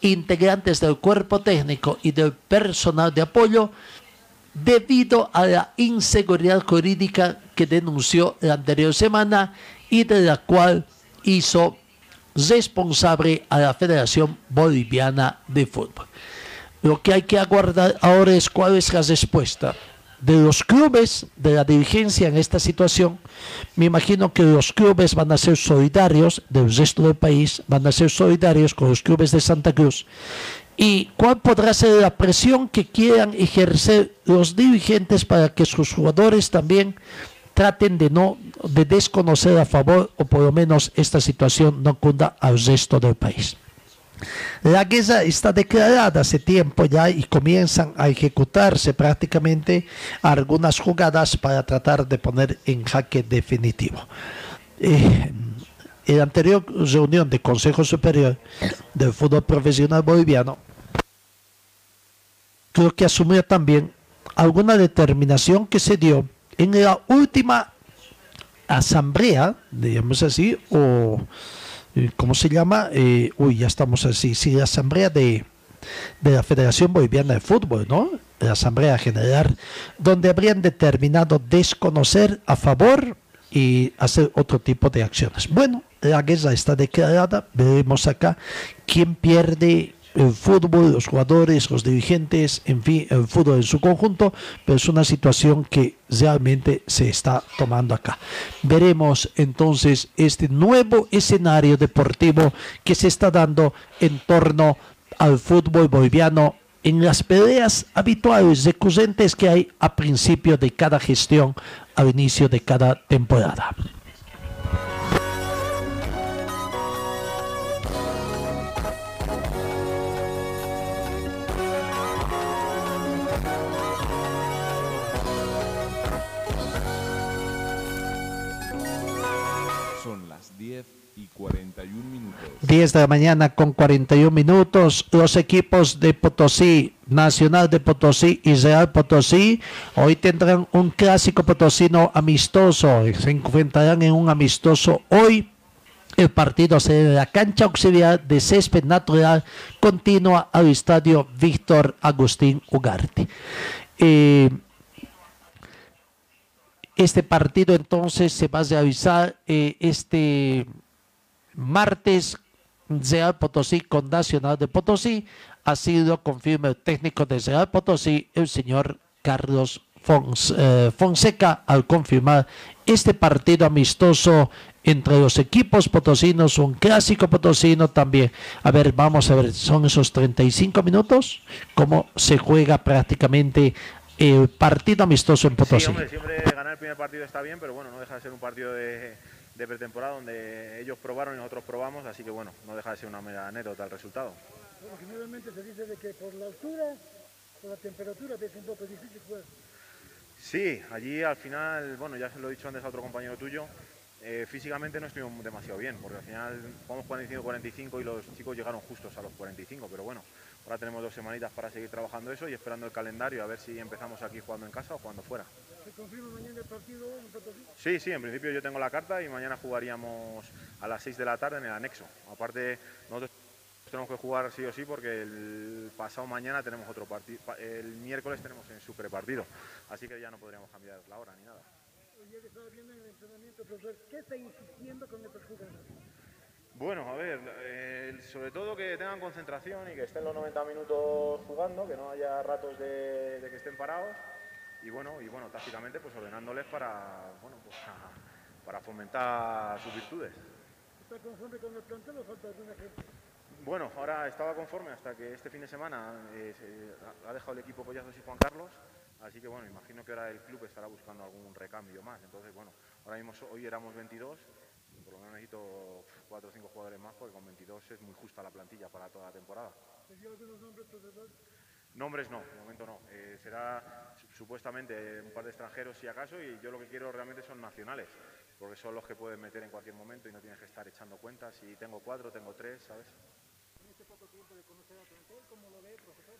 integrantes del cuerpo técnico y del personal de apoyo, debido a la inseguridad jurídica que denunció la anterior semana y de la cual hizo responsable a la Federación Boliviana de Fútbol. Lo que hay que aguardar ahora es cuál es la respuesta de los clubes, de la dirigencia en esta situación. Me imagino que los clubes van a ser solidarios del resto del país, van a ser solidarios con los clubes de Santa Cruz. ¿Y cuál podrá ser la presión que quieran ejercer los dirigentes para que sus jugadores también traten de no de desconocer a favor o por lo menos esta situación no cunda al resto del país? La guerra está declarada hace tiempo ya y comienzan a ejecutarse prácticamente algunas jugadas para tratar de poner en jaque definitivo. Eh, en la anterior reunión del Consejo Superior del Fútbol Profesional Boliviano, creo que asumió también alguna determinación que se dio en la última asamblea, digamos así, o eh, ¿cómo se llama? Eh, uy, ya estamos así, sí, la asamblea de, de la Federación Boliviana de Fútbol, ¿no? La asamblea general, donde habrían determinado desconocer a favor y hacer otro tipo de acciones. Bueno, la guerra está declarada, veremos acá quién pierde el fútbol, los jugadores, los dirigentes, en fin, el fútbol en su conjunto, pero es una situación que realmente se está tomando acá. Veremos entonces este nuevo escenario deportivo que se está dando en torno al fútbol boliviano en las peleas habituales recurrentes que hay a principio de cada gestión, al inicio de cada temporada. 10 de la mañana con 41 minutos. Los equipos de Potosí, Nacional de Potosí y Real Potosí, hoy tendrán un clásico potosino amistoso. Se enfrentarán en un amistoso hoy. El partido será en la cancha auxiliar de césped natural continua al estadio Víctor Agustín Ugarte. Eh, este partido entonces se va a realizar eh, este martes Real Potosí con Nacional de Potosí. Ha sido confirma el técnico de Real Potosí, el señor Carlos Fons- eh, Fonseca, al confirmar este partido amistoso entre los equipos potosinos, un clásico potosino también. A ver, vamos a ver, son esos 35 minutos, cómo se juega prácticamente el partido amistoso en Potosí. Sí, hombre, siempre ganar el primer partido está bien, pero bueno, no deja de ser un partido de, de pretemporada donde ellos probaron y nosotros probamos, así que bueno, no deja de ser una mera anécdota el resultado. Bueno, generalmente se dice de que por la altura, por la temperatura, es un poco difícil jugar. Sí, allí al final, bueno, ya se lo he dicho antes a otro compañero tuyo, eh, físicamente no estuvimos demasiado bien, porque al final jugamos 45-45 y los chicos llegaron justos a los 45, pero bueno, ahora tenemos dos semanitas para seguir trabajando eso y esperando el calendario a ver si empezamos aquí jugando en casa o jugando fuera. ¿Se confirma mañana el partido en Potosí? Sí, sí, en principio yo tengo la carta y mañana jugaríamos a las 6 de la tarde en el anexo. Aparte, nosotros tenemos que jugar sí o sí porque el pasado mañana tenemos otro partido, el miércoles tenemos el super partido, así que ya no podríamos cambiar la hora ni nada. Hoy que estaba viendo en el entrenamiento, profesor, ¿qué está insistiendo con estos jugadores? Bueno, a ver, eh, sobre todo que tengan concentración y que estén los 90 minutos jugando, que no haya ratos de, de que estén parados y bueno, y bueno, tácticamente pues ordenándoles para, bueno, pues, para fomentar sus virtudes. ¿Está conforme con el plantel o falta alguna gente? Bueno, ahora estaba conforme hasta que este fin de semana eh, se- ha dejado el equipo Collazos y Juan Carlos, así que bueno, imagino que ahora el club estará buscando algún recambio más. Entonces, bueno, ahora mismo hoy éramos 22, y por lo menos necesito 4 o 5 jugadores más porque con 22 es muy justa la plantilla para toda la temporada. ¿Se dio algunos nombres, profesor? Nombres no, de momento no. Eh, será su- supuestamente un par de extranjeros si acaso y yo lo que quiero realmente son nacionales, porque son los que pueden meter en cualquier momento y no tienes que estar echando cuentas. Si tengo cuatro, tengo tres, ¿sabes? En este poco tiempo de conocer al plantel, ¿cómo lo ve, profesor?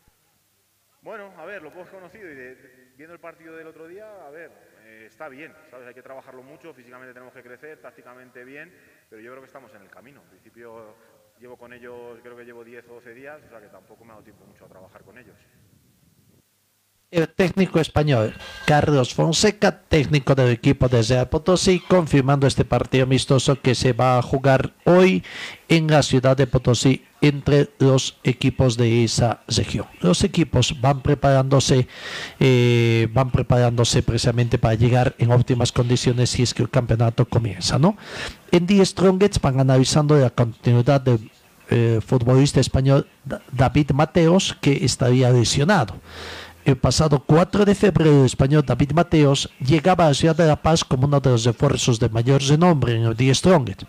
Bueno, a ver, lo hemos conocido y de- de- viendo el partido del otro día, a ver, eh, está bien, ¿sabes? Hay que trabajarlo mucho, físicamente tenemos que crecer, tácticamente bien, pero yo creo que estamos en el camino. En principio llevo con ellos, creo que llevo 10 o 12 días, o sea que tampoco me ha dado tiempo mucho a trabajar con ellos. El técnico español Carlos Fonseca, técnico del equipo de Real Potosí, confirmando este partido amistoso que se va a jugar hoy en la ciudad de Potosí entre los equipos de esa región. Los equipos van preparándose, eh, van preparándose precisamente para llegar en óptimas condiciones si es que el campeonato comienza, ¿no? En The Strongest van analizando la continuidad del eh, futbolista español Da- David Mateos, que estaría lesionado. El pasado 4 de febrero, el español David Mateos llegaba a ciudad de La Paz como uno de los refuerzos de mayor renombre en el Strongest.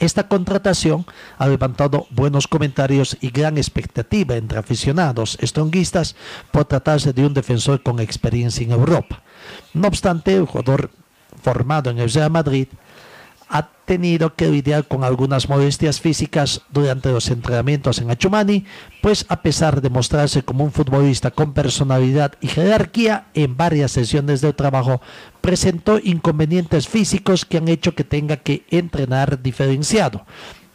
Esta contratación ha levantado buenos comentarios y gran expectativa entre aficionados stronguistas por tratarse de un defensor con experiencia en Europa. No obstante, el jugador formado en el Real Madrid ha tenido que lidiar con algunas molestias físicas durante los entrenamientos en Achumani, pues a pesar de mostrarse como un futbolista con personalidad y jerarquía en varias sesiones de trabajo, presentó inconvenientes físicos que han hecho que tenga que entrenar diferenciado.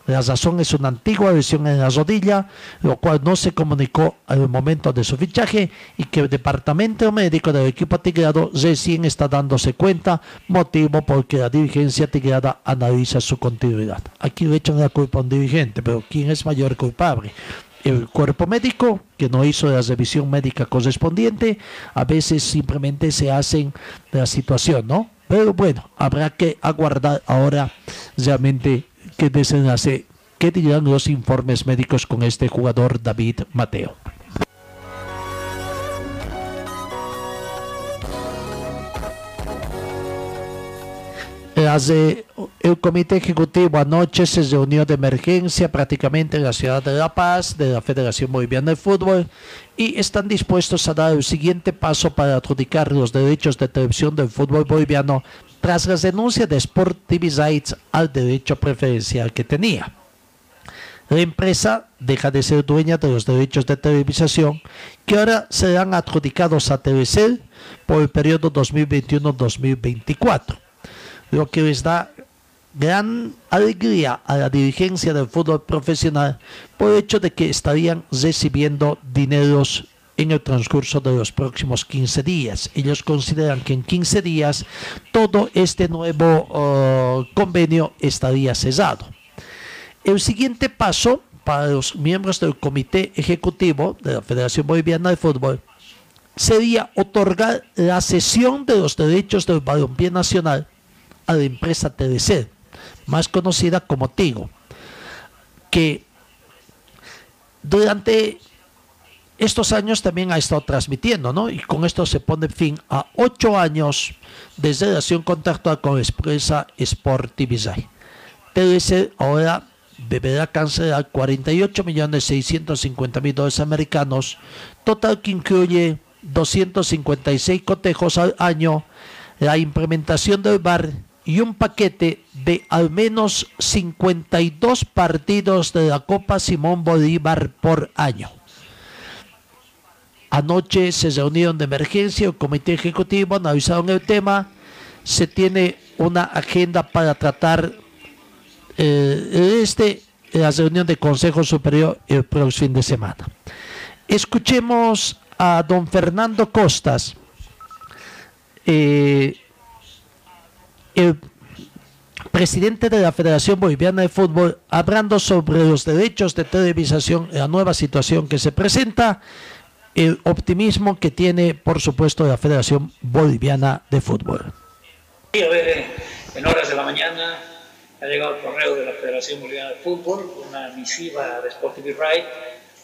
La razón es una antigua lesión en la rodilla, lo cual no se comunicó al momento de su fichaje y que el departamento médico del equipo tigrado recién está dándose cuenta, motivo porque la dirigencia tigrada analiza su continuidad. Aquí le echan la culpa a un dirigente, pero ¿quién es mayor culpable? el cuerpo médico que no hizo la revisión médica correspondiente, a veces simplemente se hacen la situación, ¿no? Pero bueno, habrá que aguardar ahora realmente qué desenlace, qué dirán los informes médicos con este jugador David Mateo. El comité ejecutivo anoche se reunió de emergencia prácticamente en la ciudad de La Paz de la Federación Boliviana de Fútbol y están dispuestos a dar el siguiente paso para adjudicar los derechos de televisión del fútbol boliviano tras las denuncias de Sport TV Rights al derecho preferencial que tenía. La empresa deja de ser dueña de los derechos de televisación que ahora serán adjudicados a Telecel por el periodo 2021-2024 lo que les da gran alegría a la dirigencia del fútbol profesional por el hecho de que estarían recibiendo dineros en el transcurso de los próximos 15 días. Ellos consideran que en 15 días todo este nuevo oh, convenio estaría cesado. El siguiente paso para los miembros del comité ejecutivo de la Federación Boliviana de Fútbol sería otorgar la cesión de los derechos del balompié nacional a la empresa TDC, más conocida como Tigo, que durante estos años también ha estado transmitiendo, ¿no? Y con esto se pone fin a ocho años de relación contractual con la empresa Sport TVSI. TDC ahora deberá cancelar 48 millones 650 mil dólares americanos, total que incluye 256 cotejos al año, la implementación del VAR y un paquete de al menos 52 partidos de la Copa Simón Bolívar por año. Anoche se reunieron de emergencia, el comité ejecutivo analizaron el tema, se tiene una agenda para tratar eh, este, la reunión de Consejo Superior el próximo fin de semana. Escuchemos a don Fernando Costas, eh, el presidente de la Federación Boliviana de Fútbol, hablando sobre los derechos de televisación, la nueva situación que se presenta, el optimismo que tiene, por supuesto, la Federación Boliviana de Fútbol. Sí, a ver, en horas de la mañana ha llegado el correo de la Federación Boliviana de Fútbol, una misiva de Sport TV Right,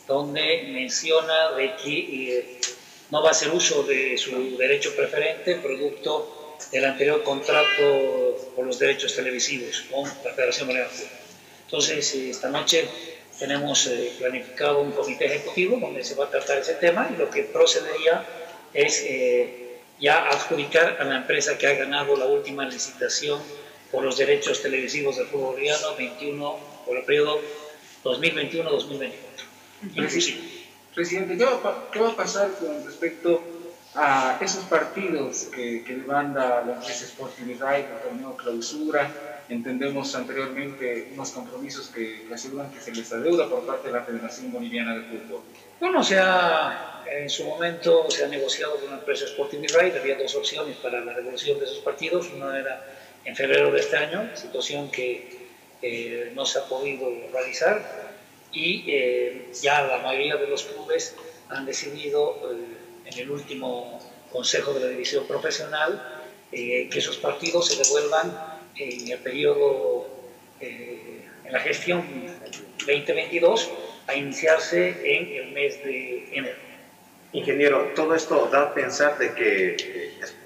donde menciona de que eh, no va a hacer uso de su derecho preferente producto del anterior contrato por los derechos televisivos con la Federación Boliviana de Fútbol. Entonces, eh, esta noche tenemos eh, planificado un comité ejecutivo donde se va a tratar ese tema y lo que procedería es eh, ya adjudicar a la empresa que ha ganado la última licitación por los derechos televisivos del fútbol boliviano 21 por el periodo 2021-2024. Inclusive, Presidente, ¿qué va, ¿qué va, a pasar con respecto a esos partidos que, que demanda la empresa Sporting Israel, el torneo clausura? Entendemos anteriormente unos compromisos que, aseguran que se les adeuda por parte de la Federación Boliviana de Fútbol. Bueno, se ha, en su momento se ha negociado con la empresa Sporting Israel, había dos opciones para la devolución de esos partidos, una era en febrero de este año, situación que eh, no se ha podido realizar y eh, ya la mayoría de los clubes han decidido eh, en el último consejo de la división profesional que esos partidos se devuelvan en el periodo, en la gestión 2022 a iniciarse en el mes de enero. Ingeniero, todo esto da a pensar de que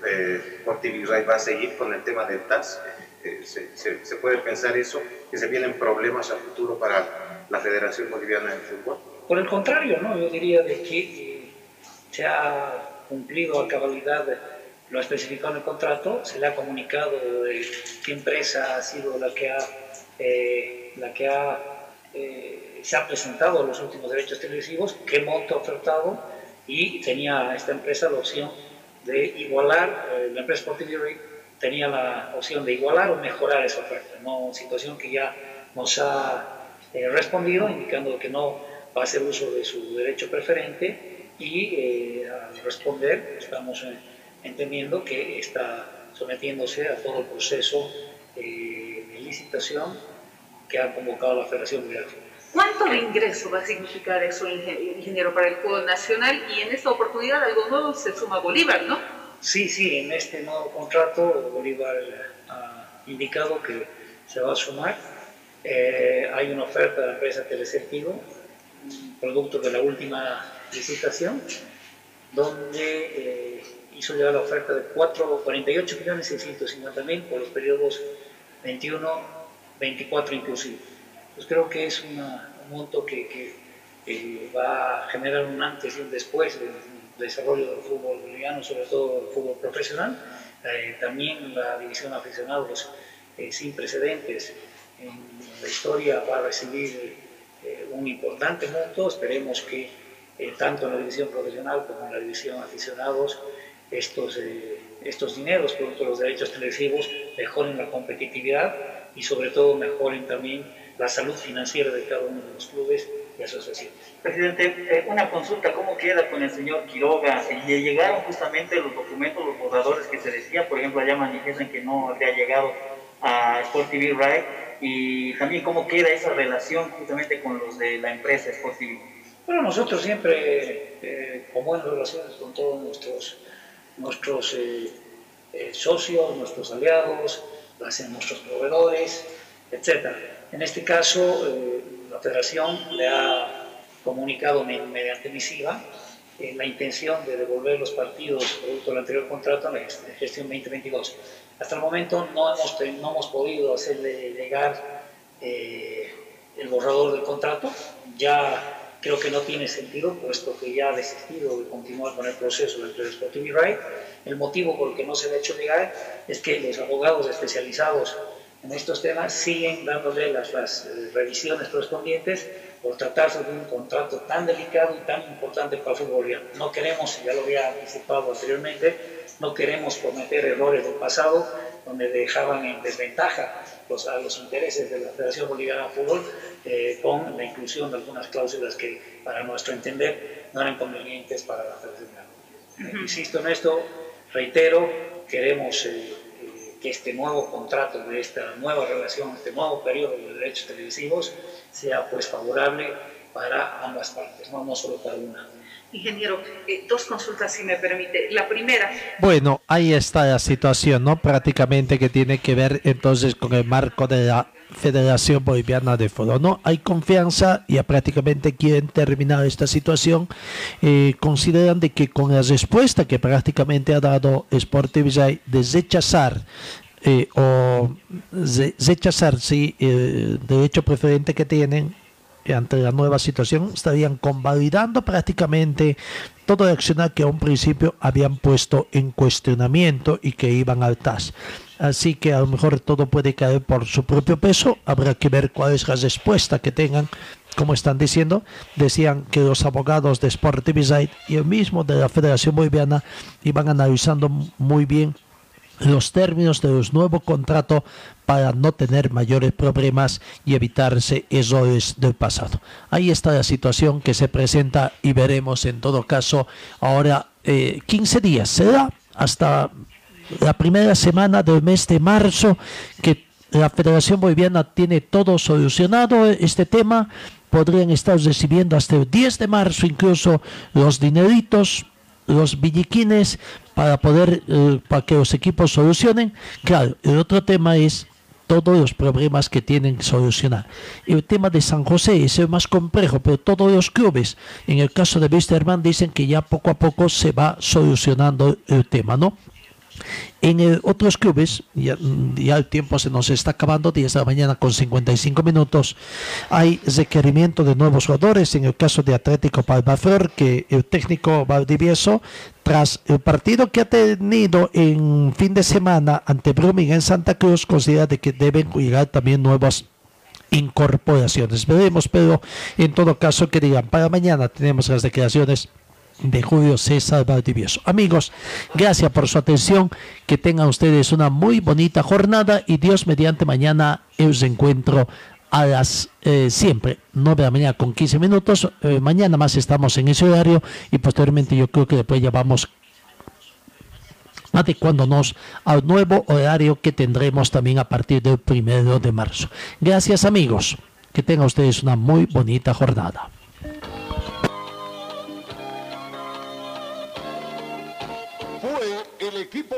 eh, va a seguir con el tema del TAS. se, se, se, puede pensar eso, que se vienen problemas a futuro para la Federación Boliviana de Fútbol. Por el contrario, ¿no? yo diría de que eh, se ha cumplido a cabalidad lo especificado en el contrato, se le ha comunicado de qué empresa ha sido la que ha, eh, la que ha, eh, se ha presentado los últimos derechos televisivos, qué monto ha ofertado y tenía esta empresa la opción de igualar, la empresa Sporting tenía la opción de igualar o mejorar esa oferta, ¿no? situación que ya nos ha eh, respondido indicando que no va a hacer uso de su derecho preferente y eh, al responder estamos eh, entendiendo que está sometiéndose a todo el proceso de licitación que ha convocado la Federación Mundial ¿Cuánto de ingreso va a significar eso, ingeniero, para el fútbol nacional? Y en esta oportunidad algo nuevo se suma Bolívar, ¿no? Sí, sí, en este nuevo contrato Bolívar ha indicado que se va a sumar. Eh, hay una oferta de la empresa Telecertigo, producto de la última licitación, donde eh, hizo llegar la oferta de 4, 48 millones 650 mil por los periodos 21, 24 inclusive. Pues creo que es un monto que, va a generar un antes y un después desarrollo del fútbol boliviano, sobre todo el fútbol profesional. Eh, también la división aficionados eh, sin precedentes en la historia va a recibir eh, un importante monto. Esperemos que tanto en la división profesional como en la división aficionados estos, estos dineros, producto de los derechos televisivos, mejoren la competitividad y sobre todo mejoren también la salud financiera de cada uno de los clubes y asociaciones. Presidente, eh, una consulta, ¿cómo queda con el señor Quiroga? ¿Le llegaron justamente los documentos, los borradores que se decía? Por ejemplo, allá manifiestan que no había llegado a Sport TV Right. Y también, ¿cómo queda esa relación justamente con los de la empresa Sport TV? Bueno, nosotros siempre, eh, con buenas relaciones con todos nuestros, nuestros eh, socios, nuestros aliados, nuestros proveedores, etc. En este caso, la federación le ha comunicado mediante misiva eh, la intención de devolver los partidos producto del anterior contrato en la gestión 2022. Hasta el momento no hemos, no hemos podido hacerle llegar eh, el borrador del contrato. Ya creo que no tiene sentido, puesto que ya ha desistido de continuar con el proceso del Sporting Right. El motivo por el que no se le ha hecho llegar es que los abogados especializados en estos temas siguen dándole las, las eh, revisiones correspondientes por tratarse de un contrato tan delicado y tan importante para el fútbol. No queremos, ya lo había anticipado anteriormente, no queremos cometer errores del pasado donde dejaban en desventaja los, a los intereses de la Federación Boliviana de Fútbol eh, con la inclusión de algunas cláusulas que, para nuestro entender, no eran convenientes para la Federación Boliviana. Insisto en esto, reitero, queremos... Eh, que este nuevo contrato, de esta nueva relación, este nuevo periodo de derechos televisivos sea pues favorable para ambas partes, no, no solo para una. Ingeniero, eh, dos consultas si me permite. La primera. Bueno, ahí está la situación, ¿no? Prácticamente que tiene que ver entonces con el marco de la Federación Boliviana de Fútbol. No hay confianza, ya prácticamente quieren terminar esta situación. Eh, consideran de que con la respuesta que prácticamente ha dado Sportivillay de rechazar eh, o rechazar sí, el derecho preferente que tienen ante la nueva situación, estarían convalidando prácticamente todo el accionar que a un principio habían puesto en cuestionamiento y que iban al TAS. Así que a lo mejor todo puede caer por su propio peso. Habrá que ver cuál es la respuesta que tengan como están diciendo, decían que los abogados de Sportivisite y el mismo de la Federación Boliviana iban analizando muy bien los términos de los nuevos contratos para no tener mayores problemas y evitarse errores del pasado. Ahí está la situación que se presenta y veremos en todo caso ahora 15 eh, días. Será hasta la primera semana del mes de marzo que la Federación Boliviana tiene todo solucionado este tema. Podrían estar recibiendo hasta el 10 de marzo incluso los dineritos los billiquines para poder, eh, para que los equipos solucionen. Claro, el otro tema es todos los problemas que tienen que solucionar. El tema de San José es el más complejo, pero todos los clubes, en el caso de Wisterman, dicen que ya poco a poco se va solucionando el tema, ¿no? En otros clubes, ya, el tiempo se nos está acabando, 10 de la mañana con 55 minutos, hay requerimiento de nuevos jugadores. En el caso de Atlético Palmaflor, que el técnico Valdivieso, tras el partido que ha tenido en fin de semana ante Brumming en Santa Cruz, considera de que deben llegar también nuevas incorporaciones. Veremos, pero en todo caso que digan, para mañana tenemos las declaraciones de Julio César Valdivieso. Amigos, gracias por su atención. Que tengan ustedes una muy bonita jornada y Dios mediante mañana os encuentro a las eh, siempre 9 de la mañana con 15 minutos. Eh, mañana más estamos en ese horario y posteriormente yo creo que después ya vamos adecuándonos al nuevo horario que tendremos también a partir del primero de marzo. Gracias amigos. Que tengan ustedes una muy bonita jornada.